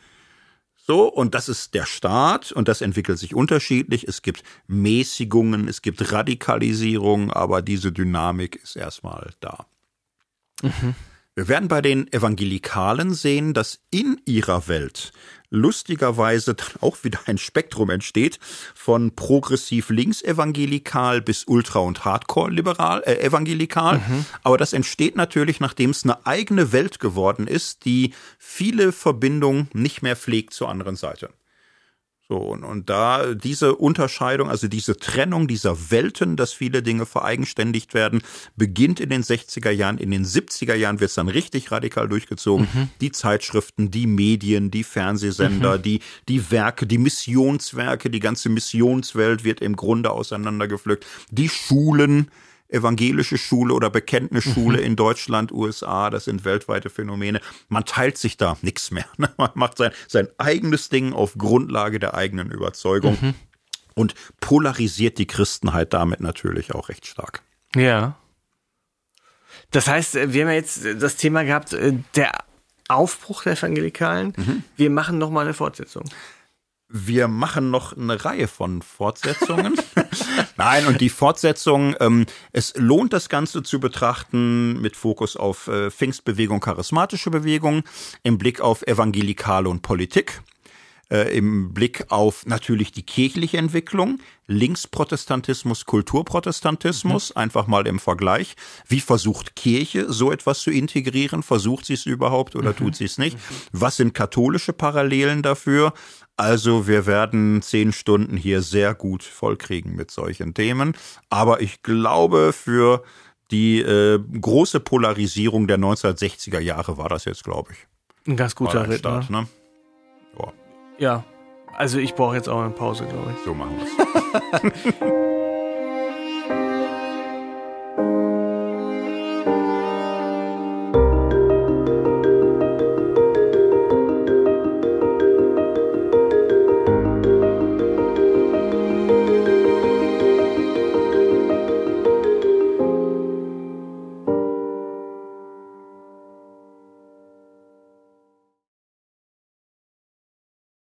So, und das ist der Staat und das entwickelt sich unterschiedlich. Es gibt Mäßigungen, es gibt Radikalisierung, aber diese Dynamik ist erstmal da. Mhm. Wir werden bei den Evangelikalen sehen, dass in ihrer Welt lustigerweise dann auch wieder ein Spektrum entsteht von progressiv links evangelikal bis ultra und hardcore liberal äh, evangelikal, mhm. aber das entsteht natürlich, nachdem es eine eigene Welt geworden ist, die viele Verbindungen nicht mehr pflegt zur anderen Seite. So, und, und da diese Unterscheidung, also diese Trennung dieser Welten, dass viele Dinge vereigenständigt werden, beginnt in den 60er Jahren. In den 70er Jahren wird es dann richtig radikal durchgezogen. Mhm. Die Zeitschriften, die Medien, die Fernsehsender, mhm. die, die Werke, die Missionswerke, die ganze Missionswelt wird im Grunde auseinandergepflückt. Die Schulen, evangelische Schule oder Bekenntnisschule mhm. in Deutschland, USA, das sind weltweite Phänomene. Man teilt sich da nichts mehr. Ne? Man macht sein, sein eigenes Ding auf Grundlage der eigenen Überzeugung mhm. und polarisiert die Christenheit damit natürlich auch recht stark. Ja. Das heißt, äh, wir haben ja jetzt das Thema gehabt, äh, der Aufbruch der Evangelikalen. Mhm. Wir machen nochmal eine Fortsetzung. Wir machen noch eine Reihe von Fortsetzungen. Nein, und die Fortsetzung, ähm, es lohnt das Ganze zu betrachten mit Fokus auf äh, Pfingstbewegung, charismatische Bewegung, im Blick auf Evangelikale und Politik, äh, im Blick auf natürlich die kirchliche Entwicklung, Linksprotestantismus, Kulturprotestantismus, mhm. einfach mal im Vergleich. Wie versucht Kirche so etwas zu integrieren? Versucht sie es überhaupt oder mhm. tut sie es nicht? Mhm. Was sind katholische Parallelen dafür? Also wir werden zehn Stunden hier sehr gut vollkriegen mit solchen Themen. Aber ich glaube, für die äh, große Polarisierung der 1960er Jahre war das jetzt, glaube ich. Ein ganz guter Ritt, Start, ne? Ja. ja, also ich brauche jetzt auch eine Pause, glaube ich. So machen wir es.